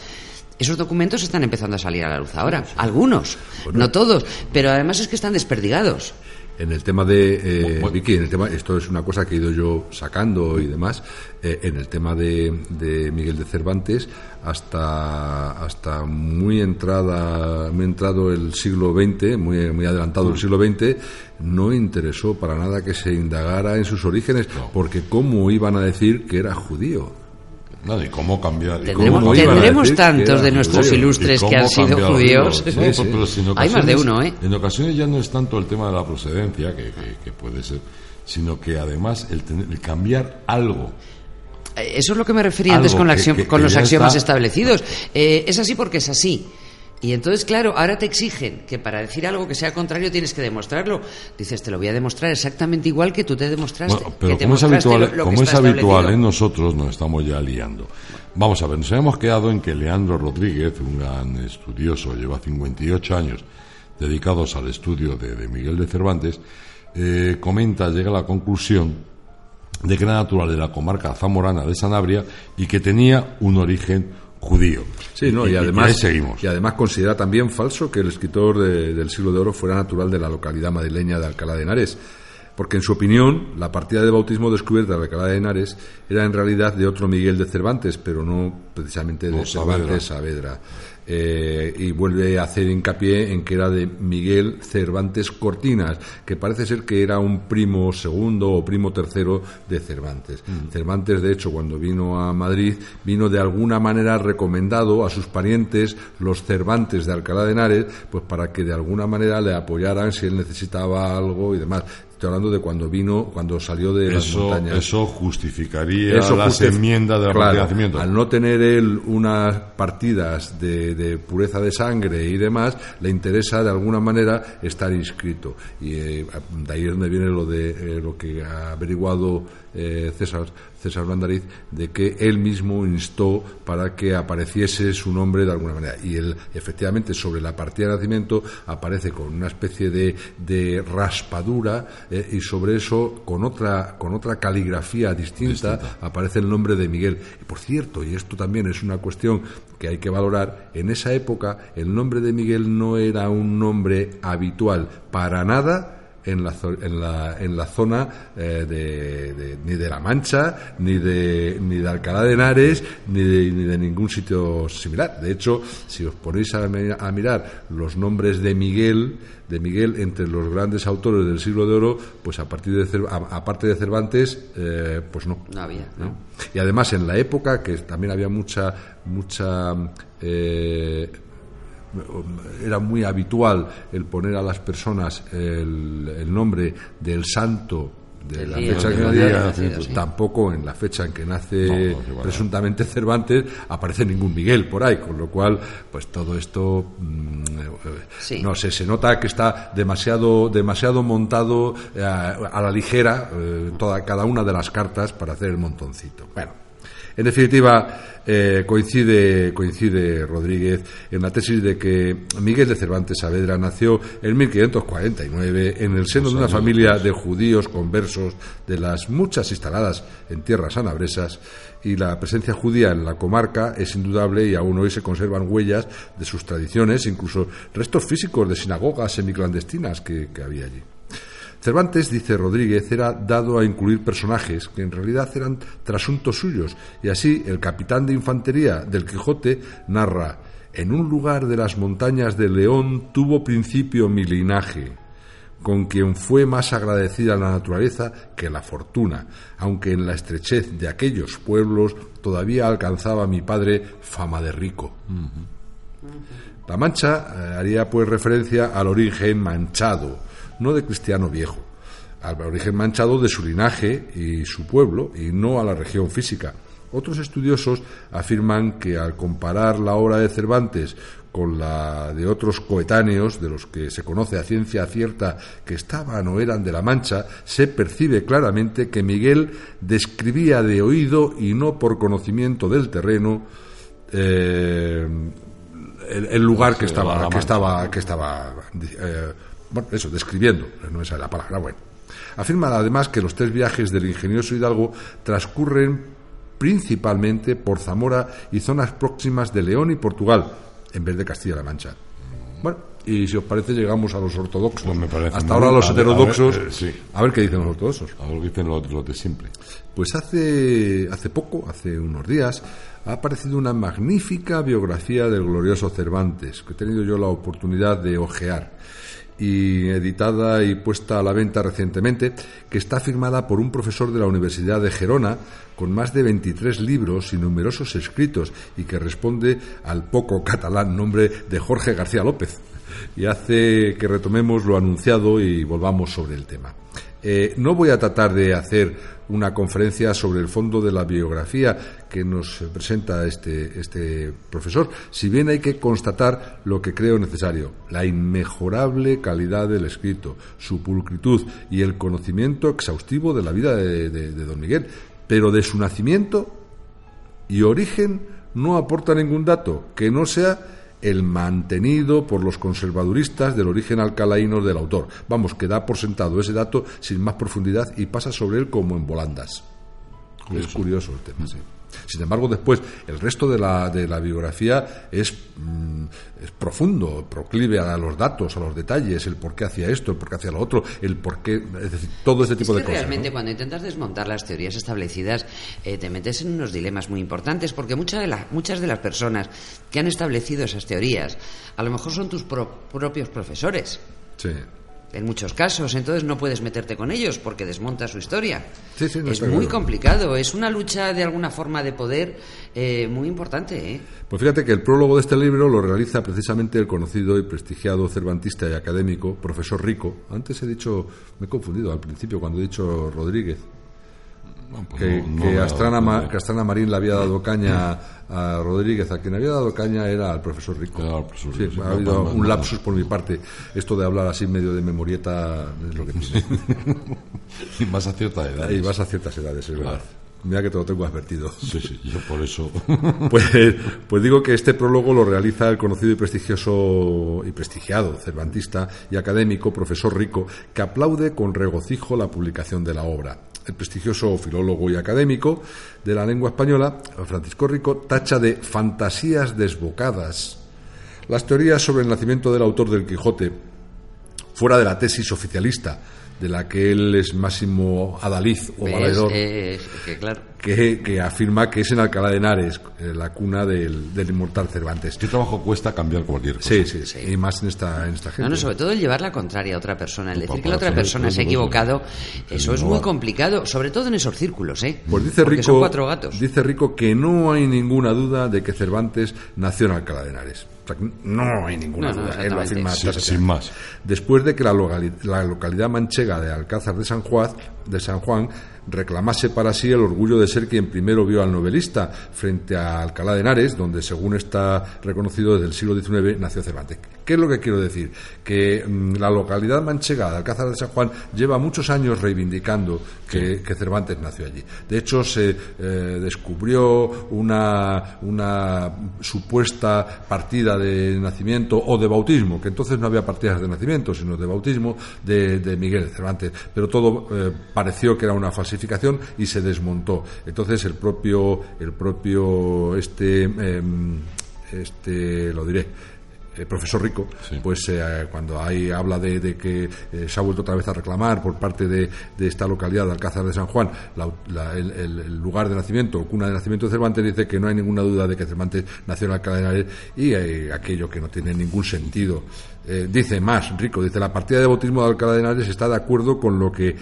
Esos documentos están empezando a salir a la luz ahora. Algunos, no todos, pero además es que están desperdigados. En el tema de eh. Vicky, en el tema, esto es una cosa que he ido yo sacando y demás. eh, en el tema de, de Miguel de Cervantes, hasta hasta muy entrada, muy entrado el siglo XX, muy muy adelantado el siglo XX, no interesó para nada que se indagara en sus orígenes, porque cómo iban a decir que era judío. Nada, ¿y cómo cambiar? ¿Y Tendremos, cómo tantos de nuestros ilustres ¿Y que han sido judíos. los- Sí, no, sí. pero si en Hay más de uno, ¿eh? En ocasiones ya no es tanto el tema de la procedencia, que, que- que puede ser, sino que además el, tener- el cambiar algo. Eh, Eso es lo que me refería antes con, la que- que- con que los axiomas está- establecidos. Eh, es así porque es así. Y entonces, claro, ahora te exigen que para decir algo que sea contrario tienes que demostrarlo. Dices, te lo voy a demostrar exactamente igual que tú te demostraste. Bueno, pero que te como es habitual, lo- lo que como es habitual nosotros, nos estamos ya liando. Vamos a ver, nos habíamos quedado en que Leandro Rodríguez, un gran estudioso, lleva 58 años dedicados al estudio de, de Miguel de Cervantes, eh, comenta, llega a la conclusión de que era natural de la comarca zamorana de Sanabria y que tenía un origen judío. Sí, no, y, además, seguimos. y además considera también falso que el escritor de- del siglo de oro fuera natural de la localidad madrileña de Alcalá de Henares, porque en su opinión la partida de bautismo descubierta de Alcalá de Henares era en realidad de otro Miguel de Cervantes, pero no precisamente de Cervantes Saavedra. Eh, y vuelve a hacer hincapié en que era de Miguel Cervantes Cortinas, que parece ser que era un primo segundo o primo tercero de Cervantes. Cervantes, de hecho, cuando vino a Madrid, vino de alguna manera recomendado a sus parientes, los Cervantes de Alcalá de Henares, pues para que de alguna manera le apoyaran si él necesitaba algo y demás. Estoy hablando de cuando vino, cuando salió de las Eso, montañas. eso justificaría Eso las justif- enmiendas de la Claro, de nacimiento. Al no tener él unas partidas de, de pureza de sangre y demás, le interesa de alguna manera estar inscrito. Y eh, de ahí es donde viene lo de eh, lo que ha averiguado eh, César, César Blandariz, de que él mismo instó para que apareciese su nombre de alguna manera. Y él, efectivamente, sobre la partida de nacimiento aparece con una especie de, de raspadura eh, y sobre eso, con otra, con otra caligrafía distinta, aparece el nombre de Miguel. Y por cierto, y esto también es una cuestión que hay que valorar, en esa época el nombre de Miguel no era un nombre habitual para nada en la, en la, en la zona eh, de, de- ni de La Mancha, ni de, ni de Alcalá de Henares, ni de, ni de ningún sitio similar. De hecho, si os ponéis a, mi- a mirar los nombres de Miguel, de Miguel entre los grandes autores del siglo de oro, pues a partir de aparte de Cervantes, eh, pues no. No había, ¿no? Y además en la época que también había mucha mucha eh, era muy habitual el poner a las personas el, el nombre del santo de la día, fecha que día nacido, sí. tampoco en la fecha en que nace No, no, sí, bueno. presuntamente Cervantes aparece ningún Miguel por ahí, con lo cual pues todo esto mm, Sí. no sé, se nota que está demasiado demasiado montado eh, a la ligera eh, toda cada una de las cartas para hacer el montoncito. Bueno, en definitiva, eh, coincide, coincide Rodríguez en la tesis de que Miguel de Cervantes Saavedra nació en 1549 en el seno de una familia de judíos conversos de las muchas instaladas en tierras sanabresas y la presencia judía en la comarca es indudable y aún hoy se conservan huellas de sus tradiciones, incluso restos físicos de sinagogas semiclandestinas que, que había allí. Cervantes, dice Rodríguez, era dado a incluir personajes que en realidad eran trasuntos suyos, y así el capitán de infantería del Quijote narra En un lugar de las montañas de León tuvo principio mi linaje, con quien fue más agradecida la naturaleza que la fortuna, aunque en la estrechez de aquellos pueblos todavía alcanzaba mi padre fama de rico. La mancha eh, haría pues referencia al origen manchado, no de cristiano viejo, al origen manchado de su linaje y su pueblo, y no a la región física. Otros estudiosos afirman que al comparar la obra de Cervantes con la de otros coetáneos, de los que se conoce a ciencia cierta que estaban o eran de la Mancha, se percibe claramente que Miguel describía de oído y no por conocimiento del terreno eh, el, el lugar que estaba, que estaba, eh, bueno, eso, describiendo, no esa es la palabra, bueno. Afirma además que los tres viajes del ingenioso Hidalgo transcurren principalmente por Zamora y zonas próximas de León y Portugal, en vez de Castilla-La Mancha. Bueno, y si os parece llegamos a los ortodoxos. Pues me parece Hasta ahora bien. los A ver, heterodoxos. a ver, eh, sí. a ver qué dicen los ortodoxos. Algo que dicen los, los de siempre. Pues hace, hace poco, hace unos días, ha aparecido una magnífica biografía del glorioso Cervantes, que he tenido yo la oportunidad de ojear, y editada y puesta a la venta recientemente, que está firmada por un profesor de la Universidad de Gerona, con más de 23 libros y numerosos escritos, y que responde al poco catalán nombre de Jorge García López, y hace que retomemos lo anunciado y volvamos sobre el tema. Eh, no voy a tratar de hacer una conferencia sobre el fondo de la biografía que nos presenta este, este profesor, si bien hay que constatar lo que creo necesario, la inmejorable calidad del escrito, su pulcritud y el conocimiento exhaustivo de la vida de, de- de don Miguel, pero de su nacimiento y origen no aporta ningún dato que no sea el mantenido por los conservaduristas del origen alcalaíno del autor. Vamos, que da por sentado ese dato sin más profundidad y pasa sobre él como en volandas. Es curioso el tema, sí. Sin embargo, después, el resto de la, de la biografía es, mm, es profundo, proclive a los datos, a los detalles, el por qué hacía esto, el por qué hacía lo otro, el por qué, es decir, todo este Es tipo que de cosas. realmente ¿no? cuando intentas desmontar las teorías establecidas eh, te metes en unos dilemas muy importantes porque muchas de, las muchas de las personas que han establecido esas teorías a lo mejor son tus pro- propios profesores Sí. En muchos casos, entonces no puedes meterte con ellos porque desmonta su historia. Sí, sí, no es muy claro. complicado, es una lucha de alguna forma de poder eh, muy importante. ¿eh? Pues fíjate que el prólogo de este libro lo realiza precisamente el conocido y prestigiado cervantista y académico, profesor Rico. Antes he dicho, me he confundido al principio cuando he dicho Rodríguez, Bueno, pues que, no- que Astrana, dado Marín le había dado caña a Rodríguez. A quien había dado caña era al profesor Rico. Profesor sí, ha habido un lapsus por mi parte. Esto de hablar así medio de memorieta es lo que tiene. Y más a cierta edad. y vas a ciertas edades, es verdad. Mira que te lo tengo advertido. Sí, sí, yo por eso. Pues, pues digo que este prólogo lo realiza el conocido y prestigioso y prestigiado cervantista y académico profesor Rico, que aplaude con regocijo la publicación de la obra. El prestigioso filólogo y académico de la lengua española, Francisco Rico, tacha de fantasías desbocadas las teorías sobre el nacimiento del autor del Quijote fuera de la tesis oficialista de la que él es máximo adaliz o valedor que claro. que, que afirma que es en Alcalá de Henares, eh, la cuna del, del inmortal Cervantes. ¿Qué trabajo cuesta cambiar cualquier cosa? Sí, sí, sí, y más en esta, en esta gente. No, no, sobre todo el llevar la contraria a otra persona, el decir que la otra persona se ha equivocado, eso es muy complicado, sobre todo en esos círculos, ¿eh? Pues dice Rico, son cuatro gatos. dice Rico que no hay ninguna duda de que Cervantes nació en Alcalá de Henares. O sea, que no hay ninguna No, no, duda. Él lo afirma Sí, sin más. Después de que la, locali- la localidad manchega de Alcázar de San, Juan, de San Juan reclamase para sí el orgullo de ser quien primero vio al novelista frente a Alcalá de Henares, donde según está reconocido desde el siglo XIX nació Cervantes. ¿Qué es lo que quiero decir? Que mm, la localidad manchega de Alcázar de San Juan lleva muchos años reivindicando que, que Cervantes nació allí. De hecho, se eh, descubrió una, una supuesta partida de nacimiento o de bautismo, que entonces no había partidas de nacimiento, sino de bautismo de, de Miguel Cervantes. Pero todo eh, pareció que era una falsificación y se desmontó. Entonces el propio, el propio este, em, este, lo diré, el profesor Rico, Sí. pues eh, cuando ahí habla de, de que eh, se ha vuelto otra vez a reclamar por parte de, de esta localidad de Alcázar de San Juan la- la- el, lugar de nacimiento cuna de nacimiento de Cervantes, dice que no hay ninguna duda de que Cervantes nació en Alcalá de Henares y eh, aquello que no tiene ningún sentido. Eh, dice más, Rico, dice la partida de bautismo de Alcalá de Henares está de acuerdo con lo que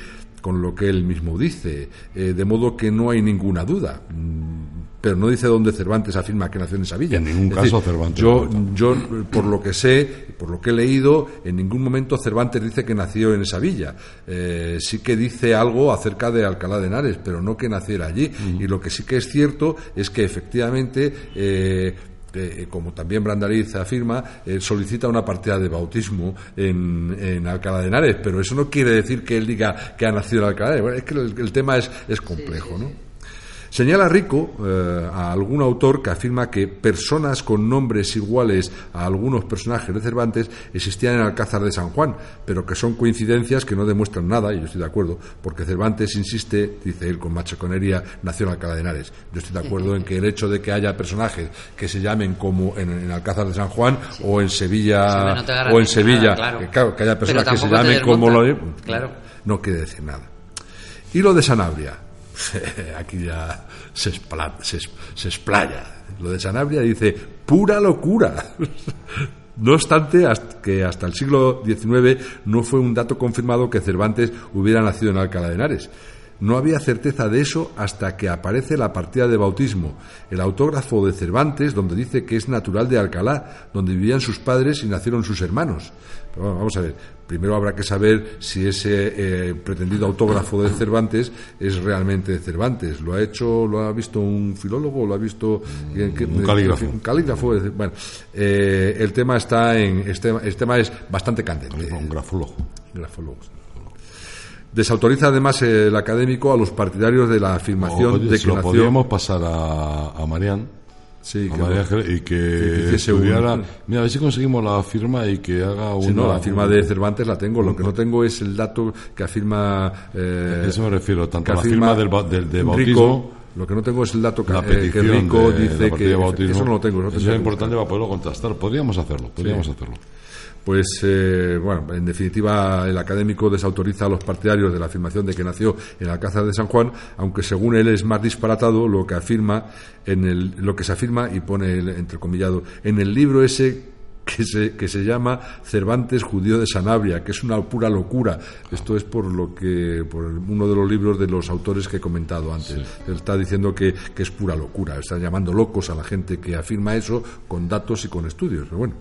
con lo que él mismo dice, eh, de modo que no hay ninguna duda. Mm, Pero no dice dónde Cervantes afirma que nació en esa villa. En ningún Es caso decir, Cervantes Yo, yo, por lo que sé, por lo que he leído, en ningún momento Cervantes dice que nació en esa villa. Eh, sí que dice algo acerca de Alcalá de Henares, pero no que naciera allí. Y lo que sí que es cierto es que efectivamente. eh, eh, como también Brandariz afirma, eh, solicita una partida de bautismo en, en Alcalá de Henares, pero eso no quiere decir que él diga que ha nacido en Alcalá de Henares. Bueno, es que el, el tema es, es complejo, ¿no? Señala Rico eh, a algún autor que afirma que personas con nombres iguales a algunos personajes de Cervantes existían en Alcázar de San Juan, pero que son coincidencias que no demuestran nada, y yo estoy de acuerdo, porque Cervantes insiste, dice él con machaconería, nació en Alcalá de Henares. Yo estoy de acuerdo en que el hecho de que haya personajes que se llamen como en, en Alcázar de San Juan o en Sevilla no o en Sevilla, nada, claro. que, claro, que haya personas que se llamen como lo. Claro. no quiere decir nada. Y lo de Sanabria, aquí ya se, espla- se, se explaya. Lo de Sanabria dice, pura locura. No obstante, que hasta el siglo XIX no fue un dato confirmado que Cervantes hubiera nacido en Alcalá de Henares. No había certeza de eso hasta que aparece la partida de bautismo, el autógrafo de Cervantes, donde dice que es natural de Alcalá, donde vivían sus padres y nacieron sus hermanos. Pero bueno, vamos a ver, primero habrá que saber si ese eh, pretendido autógrafo de Cervantes es realmente de Cervantes. ¿Lo ha hecho, lo ha visto un filólogo, lo ha visto Un calígrafo. un calígrafo? es decir, Bueno, eh, el tema está en, este, el tema es bastante candente. Un grafólogo. Grafólogos. Desautoriza además el académico a los partidarios de la afirmación Oye, de se que lo nació. podríamos pasar a, a Marian. Sí, que- María Ángel, y que, que hiciese un- estudiara. Mira, a ver si conseguimos la firma y que haga una. Sí, no, la firma de Cervantes la tengo. Lo que no tengo es el dato que afirma. eh, A eso me refiero, tanto que la firma del, del de bautismo. Rico, lo que no tengo es el dato que, eh, que Rico de, dice que. bautismo. Eso no lo tengo. eso Eso es importante para poderlo contrastar. Podríamos hacerlo, podríamos hacerlo. Pues, eh, bueno, en definitiva, el académico desautoriza a los partidarios de la afirmación de que nació en Alcázar de San Juan, aunque según él es más disparatado lo que afirma en el, lo que se afirma y pone el entrecomillado en el libro ese que se, que se llama Cervantes judío de Sanabria, que es una pura locura. Esto es por lo que por uno de los libros de los autores que he comentado antes. Él está diciendo que, que es pura locura. Está llamando locos a la gente que afirma eso con datos y con estudios. Pero bueno.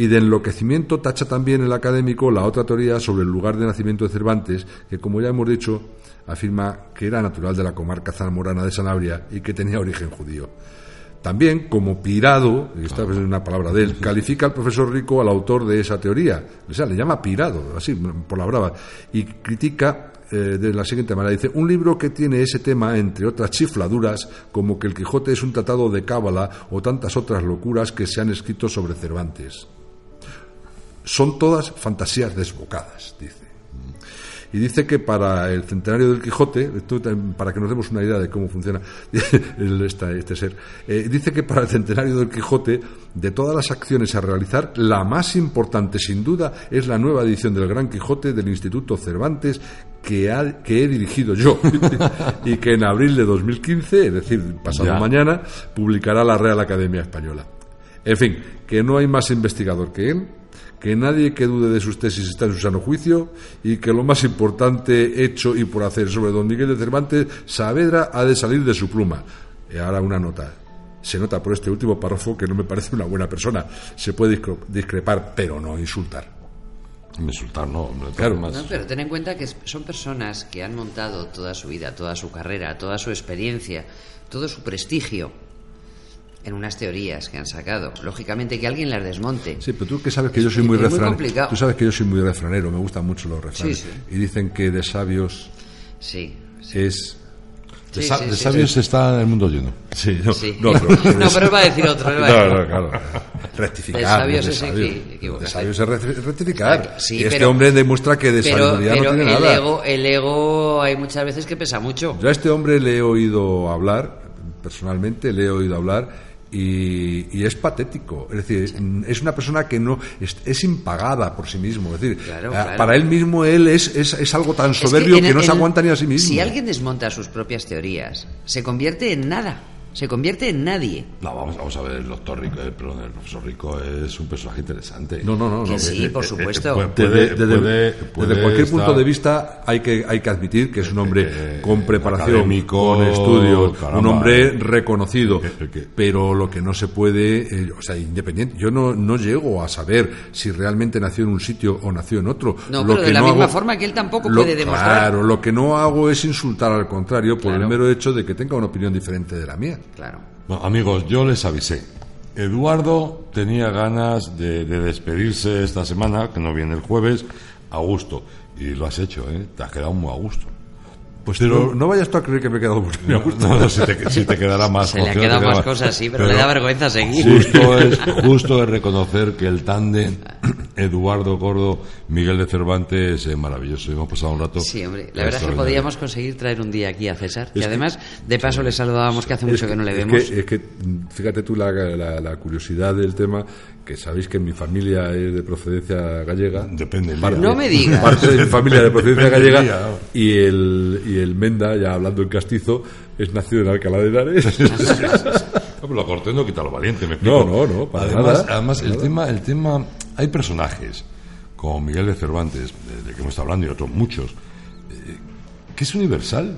Y de enloquecimiento tacha también el académico la otra teoría sobre el lugar de nacimiento de Cervantes, que como ya hemos dicho, afirma que era natural de la comarca zamorana de Sanabria y que tenía origen judío. También, como pirado, y esta es una palabra de él, califica al profesor Rico al autor de esa teoría. O sea, le llama pirado, así, por la brava, y critica eh, de la siguiente manera. Dice, un libro que tiene ese tema, entre otras chifladuras, como que el Quijote es un tratado de cábala o tantas otras locuras que se han escrito sobre Cervantes. Son todas fantasías desbocadas, dice. Y dice que para el centenario del Quijote, para que nos demos una idea de cómo funciona esta- este ser, eh, dice que para el centenario del Quijote, de todas las acciones a realizar, la más importante sin duda es la nueva edición del Gran Quijote del Instituto Cervantes que, ha- que he dirigido yo y que en abril de 2015, es decir, pasado Ya. mañana, publicará la Real Academia Española. En fin, que no hay más investigador que él, que nadie que dude de sus tesis está en su sano juicio y que lo más importante hecho y por hacer sobre don Miguel de Cervantes Saavedra ha de salir de su pluma. Y ahora una nota. Se nota por este último párrafo que no me parece una buena persona. Se puede discre- discrepar, pero no insultar. Insultar, no. no, Claro. más. No, pero ten en cuenta que son personas que han montado toda su vida, toda su carrera, toda su experiencia, todo su prestigio en unas teorías que han sacado. Lógicamente que alguien las desmonte. Sí, pero tú que sabes que yo soy muy Es refranero. Tú sabes que yo soy muy refranero, me gustan mucho los refranes. Sí, sí. Y dicen que de sabios Sí. sí. es. De, Sí, sa- sí, de sí, sabios está el mundo lleno. Sí, no, Sí. no, pero- No, pero él va a decir otro. No, decir no, otro. claro. Rectificar. De sabios de es sabios. equi- equivocarse. De sabios es re- rectificar. Sí, y este pero- hombre demuestra que de Pero, sabiduría pero no tiene el, nada. ego, el ego hay muchas veces que pesa mucho. Yo a este hombre le he oído hablar, personalmente le he oído hablar, y, y es patético. Es decir, es una persona que no es, es impagada por sí mismo. Es decir, Claro, claro. para él mismo él es, es, es algo tan soberbio en que, no se aguanta ni a sí mismo. Si alguien desmonta sus propias teorías, se convierte en nada. Se convierte en nadie. No, vamos, vamos a ver, el doctor Rico, eh, perdón, el profesor Rico es un personaje interesante. No, no, no. Que no. sí, por eh, supuesto. puede- Desde, puede- desde- puede- desde puede cualquier estar- punto de vista hay que, hay que admitir que es un hombre Eh, con preparación, académico, con estudios, un caramba, hombre eh. reconocido. Eh, eh, que- Pero lo que no se puede, eh, o sea, independiente, yo no, no llego a saber si realmente nació en un sitio o nació en otro. No, Lo pero de que la misma hago- forma que él tampoco lo- puede demostrar. Claro, lo que no hago es insultar al contrario por Claro. el mero hecho de que tenga una opinión diferente de la mía. Claro. Bueno, amigos, yo les avisé. Eduardo tenía ganas de, de despedirse esta semana, que no viene el jueves, a gusto. Y lo has hecho, ¿eh? Te has quedado muy a gusto. Pues Pero- no, no vayas tú a creer que me he quedado muy a gusto. No, no, si te, si te quedará más. Se le ha quedado queda más cosas, sí, pero, le da vergüenza seguir. Justo es, justo es reconocer que el tándem Eduardo Gordo, Miguel de Cervantes es maravilloso. Hemos pasado un rato. Sí, hombre, la verdad es que podíamos conseguir traer un día aquí a César, que además, de paso le saludábamos que hace mucho que no le es vemos. Que, es que, fíjate tú la, la- la curiosidad del tema, que sabéis que mi familia es de procedencia gallega. Depende del Parte- día. No me digas. Parte de mi familia de procedencia Depende gallega. día, ¿no? Y el, y el Menda, ya hablando en castizo, es nacido en Alcalá de Henares. No, pero lo cortés no quita lo valiente, me explico. No, no, no, para además, nada, además para el nada. tema, el tema, hay personajes como Miguel de Cervantes, de, de que hemos estado hablando y otros muchos, eh, que es universal.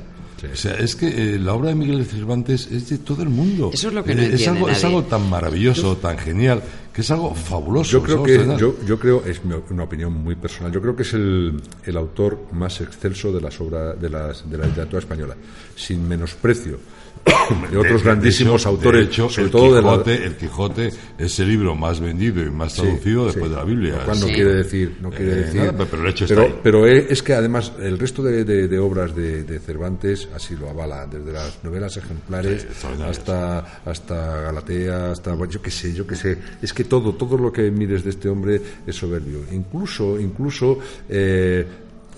O sea, es que eh, la obra de Miguel de Cervantes es de todo el mundo. Eso es lo que no Eh, es algo, es algo tan maravilloso, tan genial, que es algo fabuloso. Yo creo que, Además, yo, yo creo, es mi- una opinión muy personal, yo creo que es el, el autor más excelso de las obras de, las, de la literatura española, sin menosprecio de otros de- grandísimos de hecho- autores, de hecho, sobre el todo de la, Quijote, el Quijote es el libro más vendido y más Sí, traducido después sí. de la Biblia. Lo cual no Sí. quiere decir, no quiere Eh, decir. nada, pero- pero el hecho está pero, ahí. pero es que además el resto de, obras de, Cervantes así lo avala, desde las novelas ejemplares hasta hasta Galatea, hasta yo qué sé, yo qué sé. Es que todo, todo lo que mires de este hombre es soberbio. Incluso, incluso eh,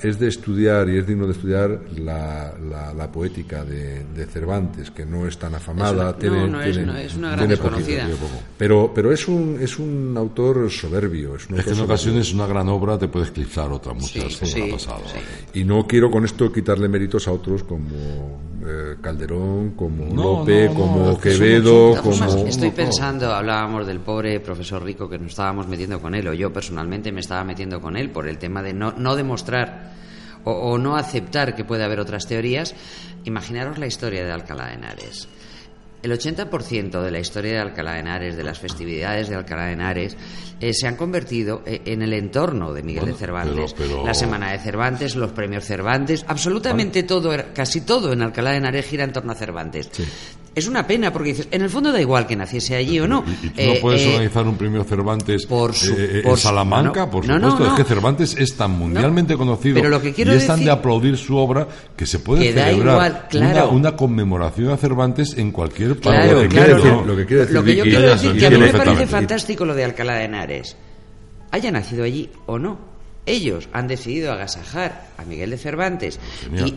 es de estudiar y es digno de estudiar la, la- la poética de, de Cervantes, que no es tan afamada. Es una- tiene, no, no es- tiene- no, es una gran tiene poquito, desconocida. tiene poco. Pero, pero es un, es un autor soberbio. Es, un Es que autor en soberbio. ocasiones una gran obra te puede eclipsar otra muchas Sí, como sí, ha pasado. sí. Y no quiero con esto quitarle méritos a otros como eh, Calderón, como No, Lope, no, no, como es Quevedo, como... estoy pensando, hablábamos del pobre profesor Rico que nos estábamos metiendo con él, o yo personalmente me estaba metiendo con él por el tema de no, no demostrar o, o no aceptar que puede haber otras teorías. Imaginaros la historia de Alcalá de Henares. El 80% de la historia de Alcalá de Henares, de las festividades de Alcalá de Henares, eh, se han convertido eh, en el entorno de Miguel Bueno, de Cervantes. pero- pero- La Semana de Cervantes, los premios Cervantes, absolutamente todo, casi todo en Alcalá de Henares gira en torno a Cervantes. Es una pena porque dices, en el fondo da igual que naciese allí o no. ¿Y, y tú Eh, no puedes eh, organizar un premio Cervantes por su- eh, eh, por en su- Salamanca? no, por supuesto, no, es que Cervantes es tan mundialmente conocido pero lo que quiero y es tan decir- de aplaudir su obra que se puede Que celebrar igual, claro. una, una conmemoración a Cervantes en cualquier parte Claro, del claro. mundo. lo que decir Lo que yo quiero decir ya, que a mí me parece fantástico lo de Alcalá de Henares. Haya nacido allí o no. Ellos han decidido agasajar a Miguel de Cervantes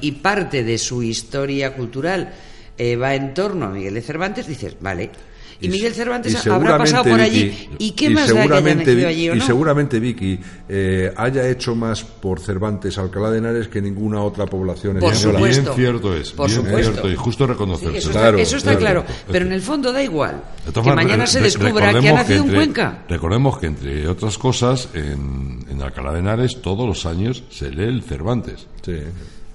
y parte de su historia cultural eh, va en torno a Miguel de Cervantes, dices, vale. Y, Miguel Cervantes y habrá pasado por allí. Vicky, ¿Y qué más da que haya allí o Y no? seguramente Vicky eh, haya hecho más por Cervantes Alcalá de Henares que ninguna otra población Por española. supuesto. Bien cierto es, Por bien supuesto. cierto y justo Sí, reconocerse. eso, Claro, está, eso está claro. claro. Pero en el fondo da igual. Que mañana se descubra que ha nacido en entre- Cuenca. Recordemos que, entre otras cosas, en, en Alcalá de Henares todos los años se lee el Cervantes. Sí.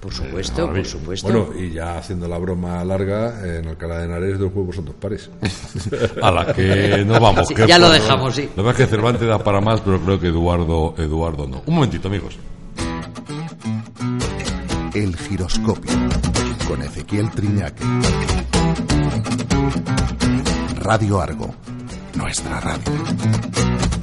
Por supuesto, por supuesto. Bueno, y ya haciendo la broma larga, en Alcalá de Henares dos huevos son dos pares. A la que no vamos. Sí, que ya lo dejamos, sí. La verdad es que Cervantes da para más, pero creo que Eduardo, Eduardo no. Un momentito, amigos. El giroscopio con Ezequiel Triñaque. Radio Argo, nuestra radio.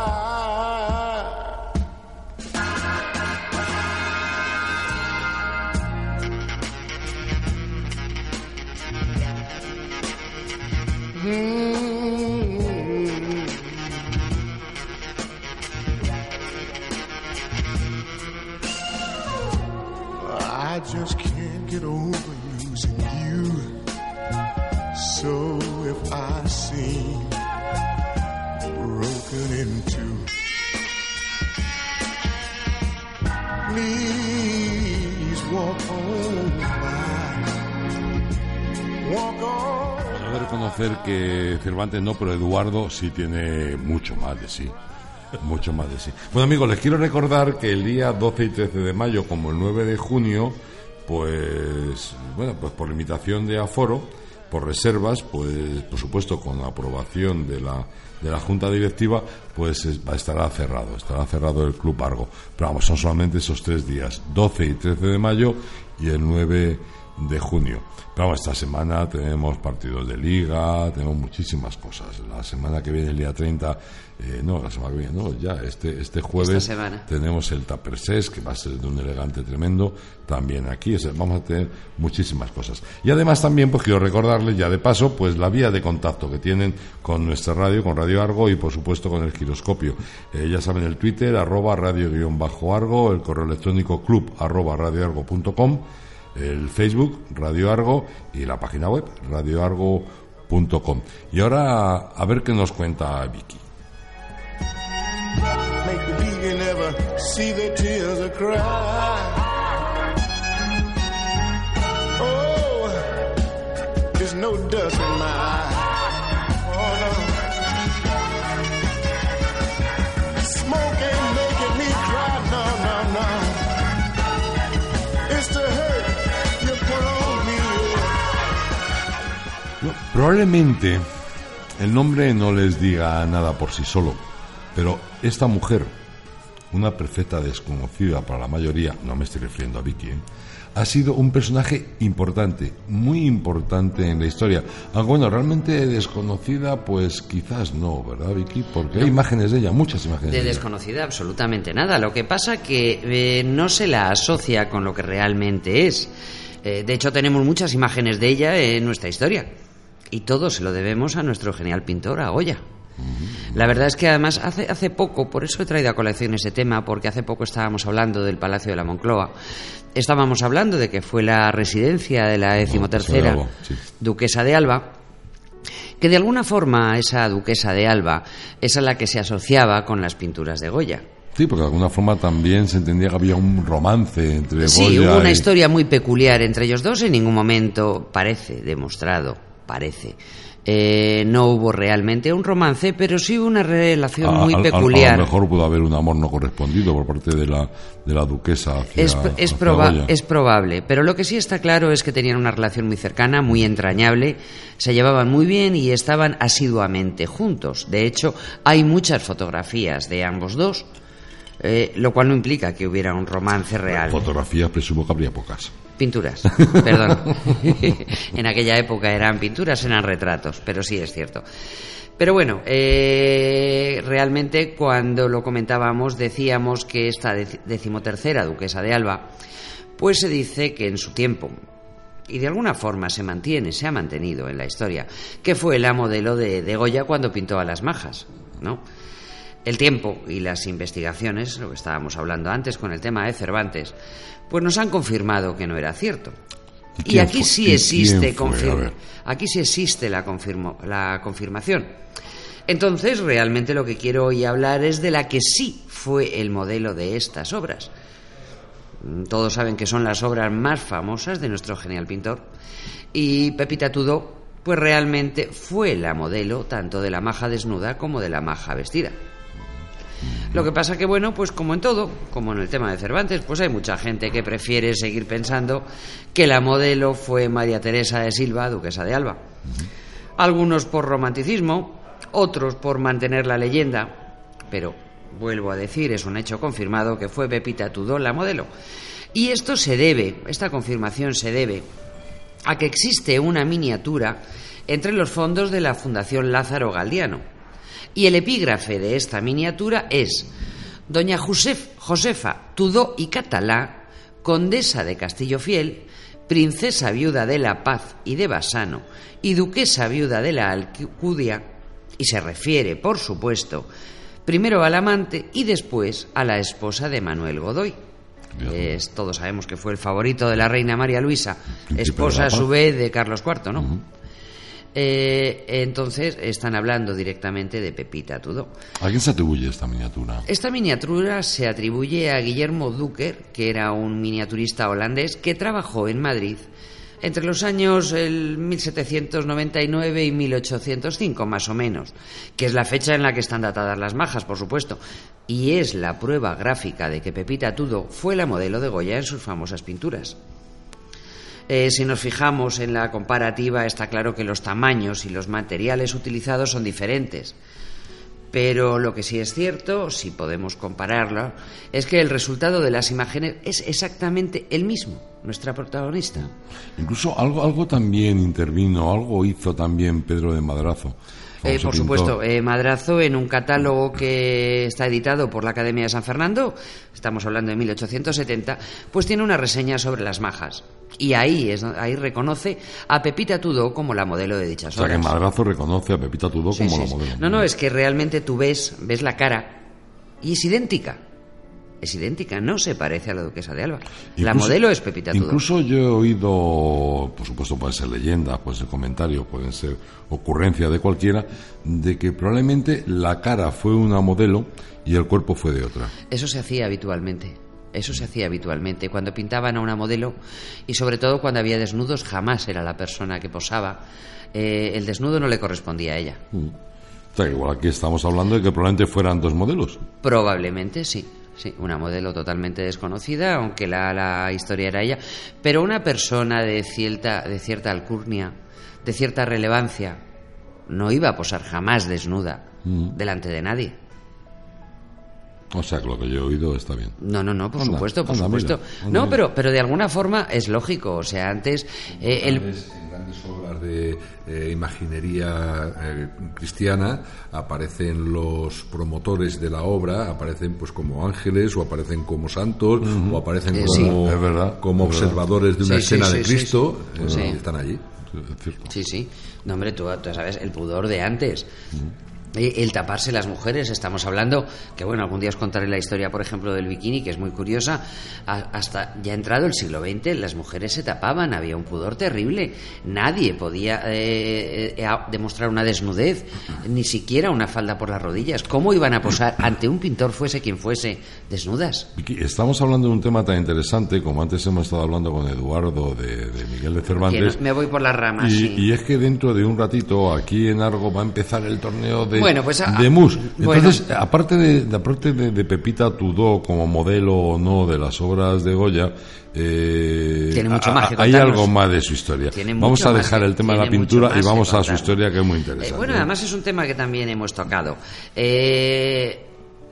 que Cervantes no, pero Eduardo sí tiene mucho más de sí. Mucho más de sí. Bueno, amigos, les quiero recordar que el día 12 y 13 de mayo, como el 9 de junio, pues, bueno, pues por limitación de aforo, por reservas, pues, por supuesto, con la aprobación de la, de la Junta Directiva, pues estará cerrado, estará cerrado el Club Argo. Pero vamos, son solamente esos tres días, 12 y 13 de mayo y el 9 de junio. Pero vamos, esta semana tenemos partidos de liga, tenemos muchísimas cosas. La semana que viene, el día 30, eh, no, la semana que viene, no, ya, este, este jueves tenemos el Tupper que va a ser de un elegante tremendo, también aquí, o sea, vamos a tener muchísimas cosas. Y además también, pues quiero recordarles ya de paso, pues la vía de contacto que tienen con nuestra radio, con Radio Argo y por supuesto con el giroscopio. Eh, ya saben el Twitter, arroba radio-argo, el correo electrónico club arroba radioargo.com, el Facebook, Radio Argo, y la página web, radioargo.com. Y ahora, a ver qué nos cuenta Vicky. The. No, probablemente el nombre no les diga nada por sí solo, pero esta mujer, una perfecta desconocida para la mayoría, no me estoy refiriendo a Vicky, ¿eh? ha sido un personaje importante, muy importante en la historia. Aunque bueno, realmente desconocida, pues quizás no, ¿verdad, Vicky? Porque hay imágenes de ella, muchas imágenes de, De ella. desconocida absolutamente nada. Lo que pasa que eh, no se la asocia con lo que realmente es. Eh, de hecho, tenemos muchas imágenes de ella en nuestra historia. Y todo se lo debemos a nuestro genial pintor, a Goya. La verdad es que además hace, hace poco, por eso he traído a colección ese tema, porque hace poco estábamos hablando del Palacio de la Moncloa. Estábamos hablando de que fue la residencia de la decimotercera Alba, sí. duquesa de Alba, que de alguna forma esa duquesa de Alba es a la que se asociaba con las pinturas de Goya. Sí, porque de alguna forma también se entendía que había un romance entre Sí, Goya hubo una y- historia muy peculiar entre ellos dos. En ningún momento parece demostrado, parece. eh, no hubo realmente un romance, pero sí una relación A- muy a- peculiar. A, lo mejor pudo haber un amor no correspondido por parte de la, de la duquesa hacia, Es, es, hacia proba- es probable, pero lo que sí está claro es que tenían una relación muy cercana, muy entrañable, se llevaban muy bien y estaban asiduamente juntos. De hecho, hay muchas fotografías de ambos dos, eh, lo cual no implica que hubiera un romance real. Fotografías presumo que habría pocas. Pinturas, perdón. en aquella época eran pinturas, eran retratos, pero sí es cierto. Pero bueno, eh, realmente cuando lo comentábamos decíamos que esta dec- decimotercera duquesa de Alba, pues se dice que en su tiempo, y de alguna forma se mantiene, se ha mantenido en la historia, que fue la modelo de, de Goya cuando pintó a las majas, ¿no? El tiempo y las investigaciones, lo que estábamos hablando antes con el tema de Cervantes, pues nos han confirmado que no era cierto. ¿Y aquí sí ¿Y existe confirma- aquí sí existe la, confirmo- la confirmación. Entonces, realmente lo que quiero hoy hablar es de la que sí fue el modelo de estas obras. Mm, Todos saben que son las obras más famosas de nuestro genial pintor. Y Pepita Tudó, pues realmente fue la modelo tanto de la maja desnuda como de la maja vestida. Lo que pasa que, bueno, pues como en todo, como en el tema de Cervantes, pues hay mucha gente que prefiere seguir pensando que la modelo fue María Teresa de Silva, duquesa de Alba. Algunos por romanticismo, otros por mantener la leyenda, pero vuelvo a decir, es un hecho confirmado que fue Pepita Tudó la modelo. Y esto se debe, esta confirmación se debe a que existe una miniatura entre los fondos de la Fundación Lázaro Galdiano. Y el epígrafe de esta miniatura es Doña Josef- Josefa Tudó y Catalá, condesa de Castillo Fiel, princesa viuda de la Paz y de Basano y duquesa viuda de la Alcudia, y se refiere, por supuesto, primero al amante y después a la esposa de Manuel Godoy. Es- todos sabemos que fue el favorito de la reina María Luisa, esposa a su vez de Carlos IV, ¿no? Eh, entonces están hablando directamente de Pepita Tudó. ¿A quién se atribuye esta miniatura? Esta miniatura se atribuye a Guillermo Ducker, que era un miniaturista holandés que trabajó en Madrid entre los años el 1799 y 1805, más o menos, que es la fecha en la que están datadas las majas, por supuesto, y es la prueba gráfica de que Pepita Tudó fue la modelo de Goya en sus famosas pinturas. Eh, si nos fijamos en la comparativa, está claro que los tamaños y los materiales utilizados son diferentes. Pero lo que sí es cierto, si podemos compararlo, es que el resultado de las imágenes es exactamente el mismo, nuestra protagonista. Incluso algo, algo también intervino, algo hizo también Pedro de Madrazo. Eh, por pintor. supuesto, eh, Madrazo en un catálogo que está editado por la Academia de San Fernando, estamos hablando de 1870, pues tiene una reseña sobre las majas. Y ahí, es, ahí reconoce a Pepita Tudó como la modelo de dichas O sea que obras. Madrazo reconoce a Pepita Tudó Sí, como sí, la modelo. No, no, es que realmente tú ves, ves la cara y es idéntica. Es idéntica, no se parece a la duquesa de Alba. la Incluso- modelo es Pepita. Incluso yo he oído, por supuesto pueden ser leyendas, pueden ser comentarios, pueden ser ocurrencias de cualquiera, de que probablemente la cara fue una modelo y el cuerpo fue de otra. Eso se hacía habitualmente. Eso se hacía habitualmente. Cuando pintaban a una modelo y sobre todo cuando había desnudos, jamás era la persona que posaba. Eh, el desnudo no le correspondía a ella. O sea que igual aquí estamos hablando de que probablemente fueran dos modelos. Probablemente sí. Sí, una modelo totalmente desconocida, aunque la, la historia era ella, pero una persona de cierta, de cierta alcurnia, de cierta relevancia, no iba a posar jamás desnuda delante de nadie. O sea que lo que yo he oído está bien. No, no, no, por Anda, supuesto, por anda, supuesto. mira, anda, no, mira. pero, pero de alguna forma es lógico. O sea, antes eh, el, En grandes obras de eh, imaginería eh, cristiana aparecen los promotores de la obra, aparecen pues como ángeles o aparecen como santos o aparecen Eh, como, sí. Es verdad, como es verdad. observadores de una Sí, escena sí, de sí, Cristo sí. eh, Sí. y están allí. Es. Sí, sí. No, hombre, tú, tú sabes, el pudor de antes. El taparse las mujeres, estamos hablando, que bueno, algún día os contaré la historia, por ejemplo, del bikini, que es muy curiosa. Hasta ya entrado el siglo XX, las mujeres se tapaban, había un pudor terrible. Nadie podía eh, eh, demostrar una desnudez, ni siquiera una falda por las rodillas. ¿Cómo iban a posar ante un pintor, fuese quien fuese, desnudas? Estamos hablando de un tema tan interesante como antes hemos estado hablando con Eduardo de, de Miguel de Cervantes. no- me voy por las ramas. Y, sí. y es que dentro de un ratito aquí en Argo va a empezar el torneo de, Bueno, pues, a- de mus. bueno. Entonces, aparte, de, aparte de, de Pepita Tudó como modelo o no de las obras de Goya, eh, Tiene mucho más que hay algo más de su historia. Vamos a dejar que- el tema de la pintura y vamos a su historia que es muy Eh, interesante. bueno, además es un tema que también hemos tocado. Eh,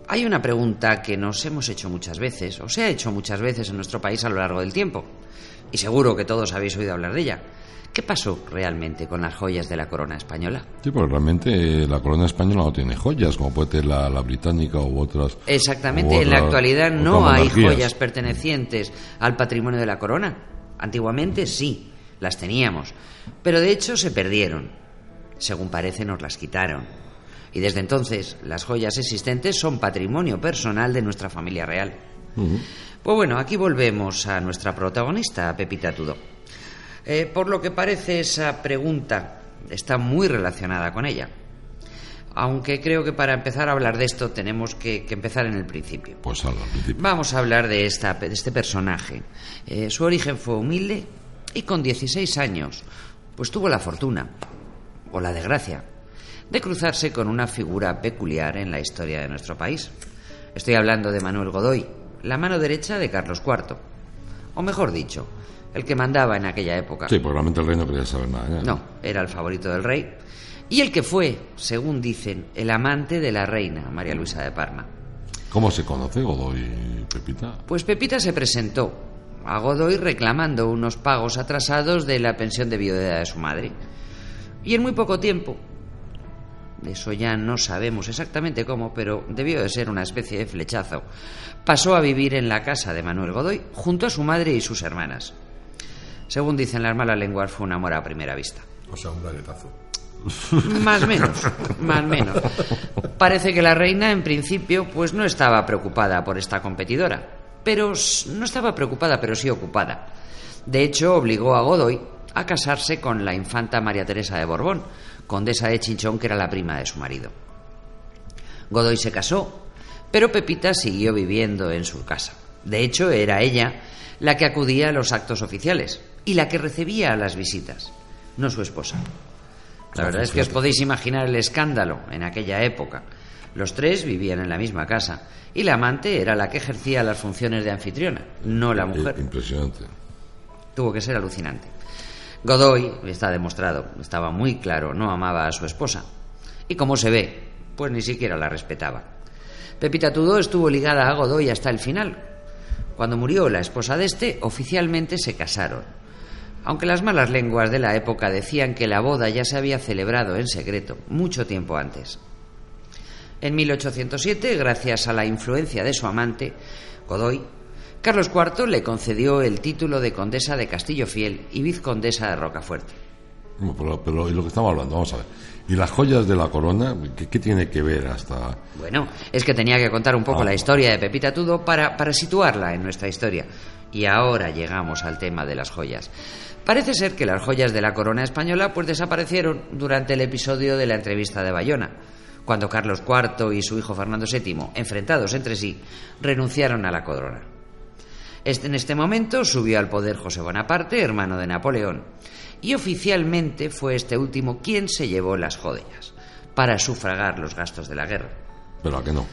hay una pregunta que nos hemos hecho muchas veces, o se ha hecho muchas veces en nuestro país a lo largo del tiempo, y seguro que todos habéis oído hablar de ella. ¿Qué pasó realmente con las joyas de la corona española? Sí, porque realmente eh, la corona española no tiene joyas, como puede tener la, la británica u otras. Exactamente, u en la actualidad no hay joyas pertenecientes al patrimonio de la corona. Antiguamente sí, las teníamos, pero de hecho se perdieron. Según parece nos las quitaron. Y desde entonces las joyas existentes son patrimonio personal de nuestra familia real. Pues bueno, aquí volvemos a nuestra protagonista, Pepita Tudó. Eh, por lo que parece esa pregunta está muy relacionada con ella. Aunque creo que para empezar a hablar de esto tenemos que, que empezar en el principio. Pues al principio. Vamos a hablar de, esta, de este personaje. Eh, su origen fue humilde y con 16 años pues tuvo la fortuna, o la desgracia, de cruzarse con una figura peculiar en la historia de nuestro país. Estoy hablando de Manuel Godoy, la mano derecha de Carlos IV. O mejor dicho, el que mandaba en aquella época. Sí, porque realmente el rey no quería saber nada. ¿eh? No, era el favorito del rey. y el que fue, según dicen, el amante de la reina María Luisa de Parma. ¿Cómo se conoce Godoy y Pepita? Pues Pepita se presentó a Godoy reclamando unos pagos atrasados de la pensión de viudedad de su madre. Y en muy poco tiempo, eso ya no sabemos exactamente cómo, pero debió de ser una especie de flechazo, pasó a vivir en la casa de Manuel Godoy junto a su madre y sus hermanas. Según dicen las malas lenguas, fue un amor a primera vista. O sea, un braguetazo. Más menos, más menos. Parece que la reina, en principio, pues no estaba preocupada por esta competidora. Pero no estaba preocupada, pero sí ocupada. De hecho, obligó a Godoy a casarse con la infanta María Teresa de Borbón, condesa de Chinchón, que era la prima de su marido. Godoy se casó, pero Pepita siguió viviendo en su casa. De hecho, era ella la que acudía a los actos oficiales y la que recibía a las visitas, no su esposa. La verdad es que os podéis imaginar el escándalo en aquella época. Los tres vivían en la misma casa y la amante era la que ejercía las funciones de anfitriona, no la mujer. Eh, Impresionante. Tuvo que ser alucinante. Godoy, está demostrado, estaba muy claro, no amaba a su esposa. Y como se ve, pues ni siquiera la respetaba. Pepita Tudó estuvo ligada a Godoy hasta el final. Cuando murió la esposa de este, oficialmente se casaron. Aunque las malas lenguas de la época decían que la boda ya se había celebrado en secreto mucho tiempo antes. En 1807, gracias a la influencia de su amante, Godoy, Carlos IV le concedió el título de condesa de Castillo Fiel y vizcondesa de Rocafuerte. Pero, pero, ¿y lo que estamos hablando? Vamos a ver. ¿Y las joyas de la corona? ¿Qué, qué tiene que ver hasta...? Bueno, es que tenía que contar un poco Ah. la historia de Pepita Tudo para, para situarla en nuestra historia. Y ahora llegamos al tema de las joyas. Parece ser que las joyas de la corona española pues desaparecieron durante el episodio de la entrevista de Bayona, cuando Carlos IV y su hijo Fernando VII, enfrentados entre sí, renunciaron a la corona. Este- en este momento subió al poder José Bonaparte, hermano de Napoleón, y oficialmente fue este último quien se llevó las joyas para sufragar los gastos de la guerra. Pero a que no.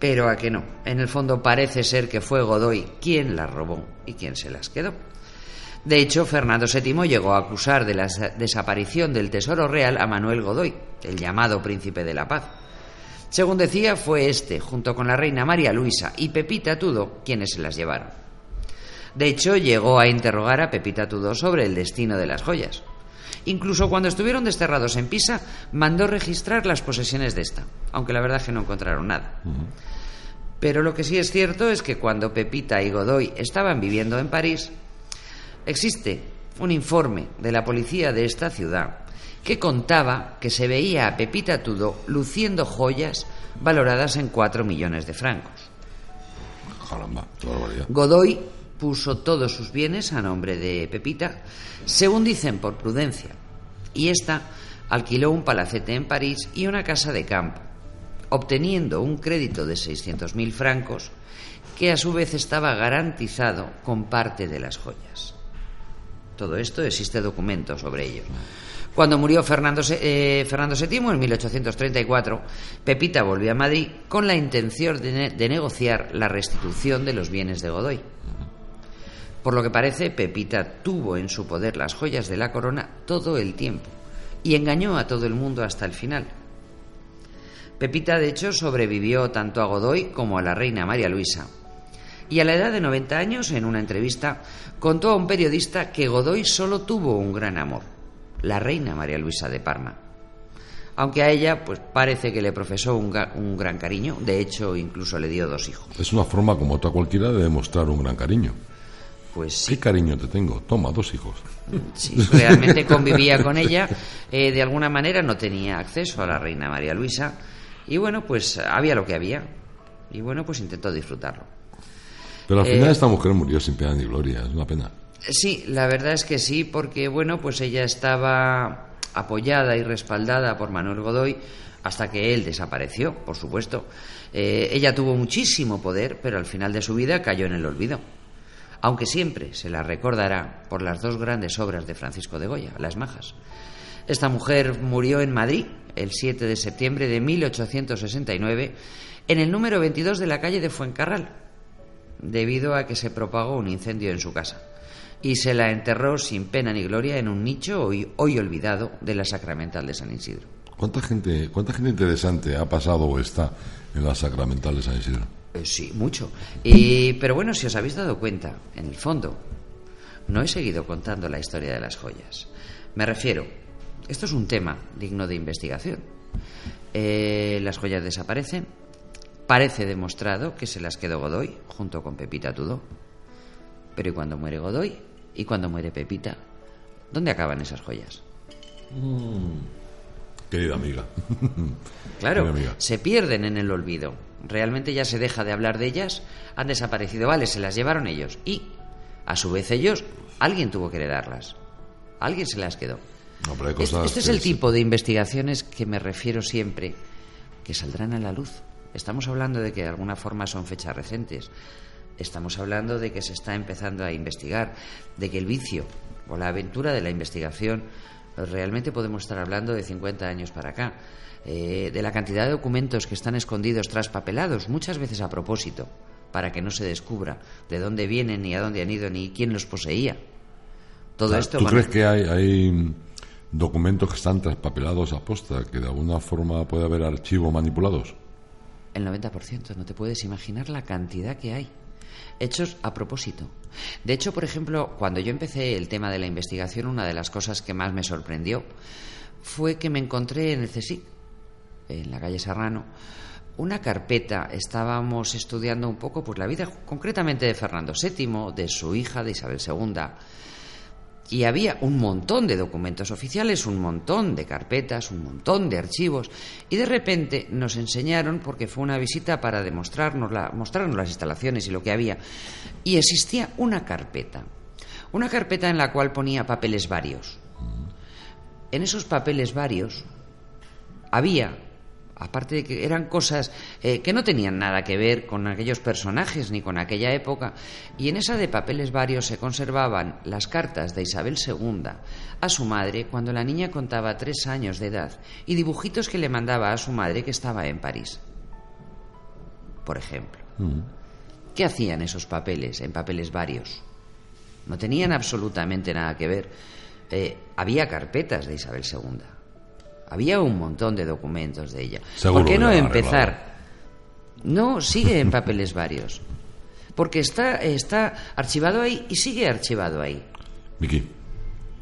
Pero a que no. En el fondo parece ser que fue Godoy quien las robó y quien se las quedó. De hecho, Fernando VII llegó a acusar de la sa- desaparición del tesoro real a Manuel Godoy, el llamado príncipe de la paz. Según decía, fue este, junto con la reina María Luisa y Pepita Tudo, quienes se las llevaron. De hecho, llegó a interrogar a Pepita Tudo sobre el destino de las joyas. Incluso cuando estuvieron desterrados en Pisa, mandó registrar las posesiones de esta, aunque la verdad es que no encontraron nada. Pero lo que sí es cierto es que cuando Pepita y Godoy estaban viviendo en París, existe un informe de la policía de esta ciudad que contaba que se veía a Pepita Tudo luciendo joyas valoradas en 4 millones de francos. Caramba. Godoy puso todos sus bienes a nombre de Pepita, según dicen por prudencia, y ésta alquiló un palacete en París y una casa de campo, obteniendo un crédito de 600.000 francos que a su vez estaba garantizado con parte de las joyas. Todo esto existe documento sobre ello. Cuando murió Fernando, eh, Fernando VII en 1834, Pepita volvió a Madrid con la intención de negociar la restitución de los bienes de Godoy. Por lo que parece, Pepita tuvo en su poder las joyas de la corona todo el tiempo y engañó a todo el mundo hasta el final. Pepita, de hecho, sobrevivió tanto a Godoy como a la reina María Luisa. Y a la edad de 90 años, en una entrevista, contó a un periodista que Godoy solo tuvo un gran amor, la reina María Luisa de Parma. Aunque a ella, pues parece que le profesó un, gran cariño, de hecho, incluso le dio dos hijos. Es una forma como otra cualquiera de demostrar un gran cariño. Pues sí, ¿Qué cariño te tengo? Toma, dos hijos. si realmente convivía con ella, eh, de alguna manera no tenía acceso a la reina María Luisa, y bueno, pues había lo que había, y bueno, pues intentó disfrutarlo. Pero al Eh, final esta mujer murió sin pena ni gloria, es una pena. Sí, la verdad es que sí, porque bueno, pues ella estaba apoyada y respaldada por Manuel Godoy hasta que él desapareció, por supuesto. Eh, ella tuvo muchísimo poder, pero al final de su vida cayó en el olvido. Aunque siempre se la recordará por las dos grandes obras de Francisco de Goya, Las Majas. Esta mujer murió en Madrid el 7 de septiembre de 1869 en el número 22 de la calle de Fuencarral, debido a que se propagó un incendio en su casa. y se la enterró sin pena ni gloria en un nicho hoy, hoy olvidado de la Sacramental de San Isidro. ¿Cuánta gente, ¿Cuánta gente interesante ha pasado o está en la Sacramental de San Isidro? Eh, sí, mucho. Y, pero bueno, si os habéis dado cuenta, en el fondo, no he seguido contando la historia de las joyas. Me refiero, esto es un tema digno de investigación. Eh, las joyas desaparecen. Parece demostrado que se las quedó Godoy junto con Pepita Tudó. Pero ¿y cuando muere Godoy? ¿Y cuando muere Pepita? ¿Dónde acaban esas joyas? Querida amiga. Claro, amiga. se pierden en el olvido. Realmente ya se deja de hablar de ellas, han desaparecido, vale, se las llevaron ellos. Y, a su vez, ellos, alguien tuvo que heredarlas. Alguien se las quedó. No, pero hay Este, cosas este es que el sí. tipo de investigaciones que me refiero siempre, que saldrán a la luz. Estamos hablando de que de alguna forma son fechas recientes. Estamos hablando de que se está empezando a investigar, de que el vicio o la aventura de la investigación eh, realmente podemos estar hablando de 50 años para acá. Eh, de la cantidad de documentos que están escondidos traspapelados, muchas veces a propósito, para que no se descubra de dónde vienen, ni a dónde han ido, ni quién los poseía. Todo esto ¿Tú crees que hay, hay documentos que están traspapelados a posta, que de alguna forma puede haber archivos manipulados? El 90%, no te puedes imaginar la cantidad que hay. Hechos a propósito. De hecho, por ejemplo, cuando yo empecé el tema de la investigación, una de las cosas que más me sorprendió fue que me encontré en el CSIC, en la calle Serrano, una carpeta. Estábamos estudiando un poco pues, la vida concretamente de Fernando VII, de su hija, de Isabel II. Y había un montón de documentos oficiales, un montón de carpetas, un montón de archivos. Y de repente nos enseñaron, porque fue una visita para demostrarnos, la- mostrarnos las instalaciones y lo que había, y existía una carpeta. Una carpeta en la cual ponía papeles varios. En esos papeles varios había, aparte de que eran cosas eh, que no tenían nada que ver con aquellos personajes ni con aquella época, y en esa de papeles varios se conservaban las cartas de Isabel II a su madre cuando la niña contaba tres años de edad y dibujitos que le mandaba a su madre que estaba en París. Por ejemplo. ¿Qué hacían esos papeles en papeles varios? No tenían absolutamente nada que ver. Eh, había carpetas de Isabel II. Había un montón de documentos de ella. Seguro ¿Por qué no empezar? No, sigue en papeles varios. Porque está, está archivado ahí y sigue archivado ahí. Miki,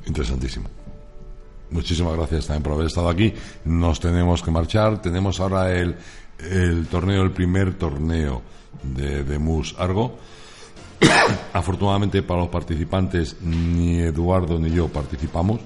interesantísimo. Muchísimas gracias también por haber estado aquí. Nos tenemos que marchar. Tenemos ahora el, el torneo, el primer torneo de, de Mus Argo. Afortunadamente para los participantes, ni Eduardo ni yo participamos.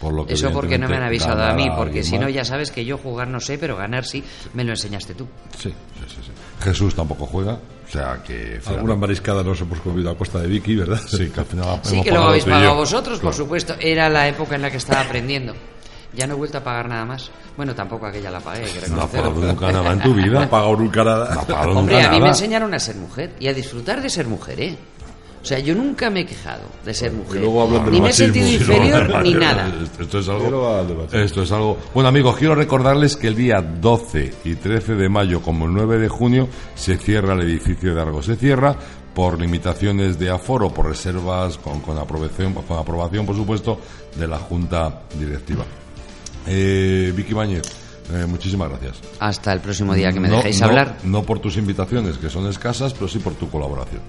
Por lo que Eso porque no me han avisado a mí, porque si no ya sabes que yo jugar no sé, pero ganar sí, me lo enseñaste tú. Sí, sí, sí, sí. Jesús tampoco juega, o sea que... Alguna mariscada nos hemos comido a costa de Vicky, ¿verdad? Sí, que al final Sí, que pagado habéis pagado vosotros, por supuesto. Era la época en la que estaba aprendiendo. Ya no he vuelto a pagar nada más. Bueno, tampoco aquella la pagué, que No has pagado nunca nada en tu vida. No pagado nunca nada. No Hombre, nunca a mí me nada. enseñaron a ser mujer y a disfrutar de ser mujer, ¿eh? O sea, yo nunca me he quejado de ser mujer. ni me he sentido inferior ni nada. Esto es algo. Esto es algo. Bueno, amigos, quiero recordarles que el día 12 y 13 de mayo, como el 9 de junio, se cierra el edificio de Argo. Se cierra por limitaciones de aforo, por reservas, con, con aprobación, con aprobación, por supuesto, de la Junta Directiva. Eh, Vicky Bañez, eh, muchísimas gracias. Hasta el próximo día que me No- dejéis no- hablar. No por tus invitaciones, que son escasas, pero sí por tu colaboración.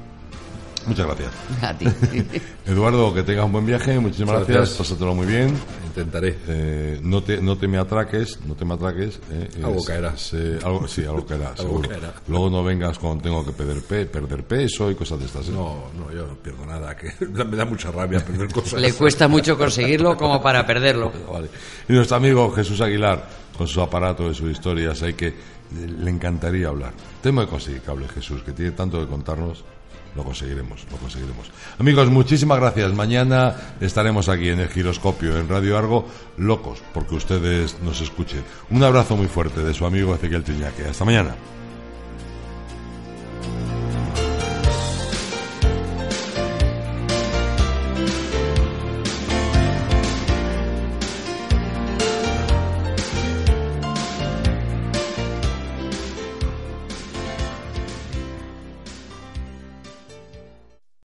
Muchas gracias. A ti. Eduardo, que tengas un buen viaje, muchísimas Muchas gracias, gracias. pásatelo muy bien. Intentaré. Eh, no te no te me atraques, no te me atraques. eh, Algo es- caerá. se- algo, sí, algo caerá, Algo seguro. caerá. Luego no vengas cuando tengo que perder, pe- perder peso y cosas de estas. ¿eh? No, no, yo no pierdo nada. Que me da mucha rabia perder cosas. Le cuesta mucho conseguirlo como para perderlo. Vale. Y nuestro amigo Jesús Aguilar, con su aparato de sus historias, hay que le encantaría hablar. Tengo que conseguir que hable Jesús, que tiene tanto que contarnos lo conseguiremos, lo conseguiremos. Amigos, muchísimas gracias. Mañana estaremos aquí en el giroscopio, en Radio Argo, locos, porque ustedes nos escuchen. Un abrazo muy fuerte de su amigo Ezequiel Tiñaque. Hasta mañana.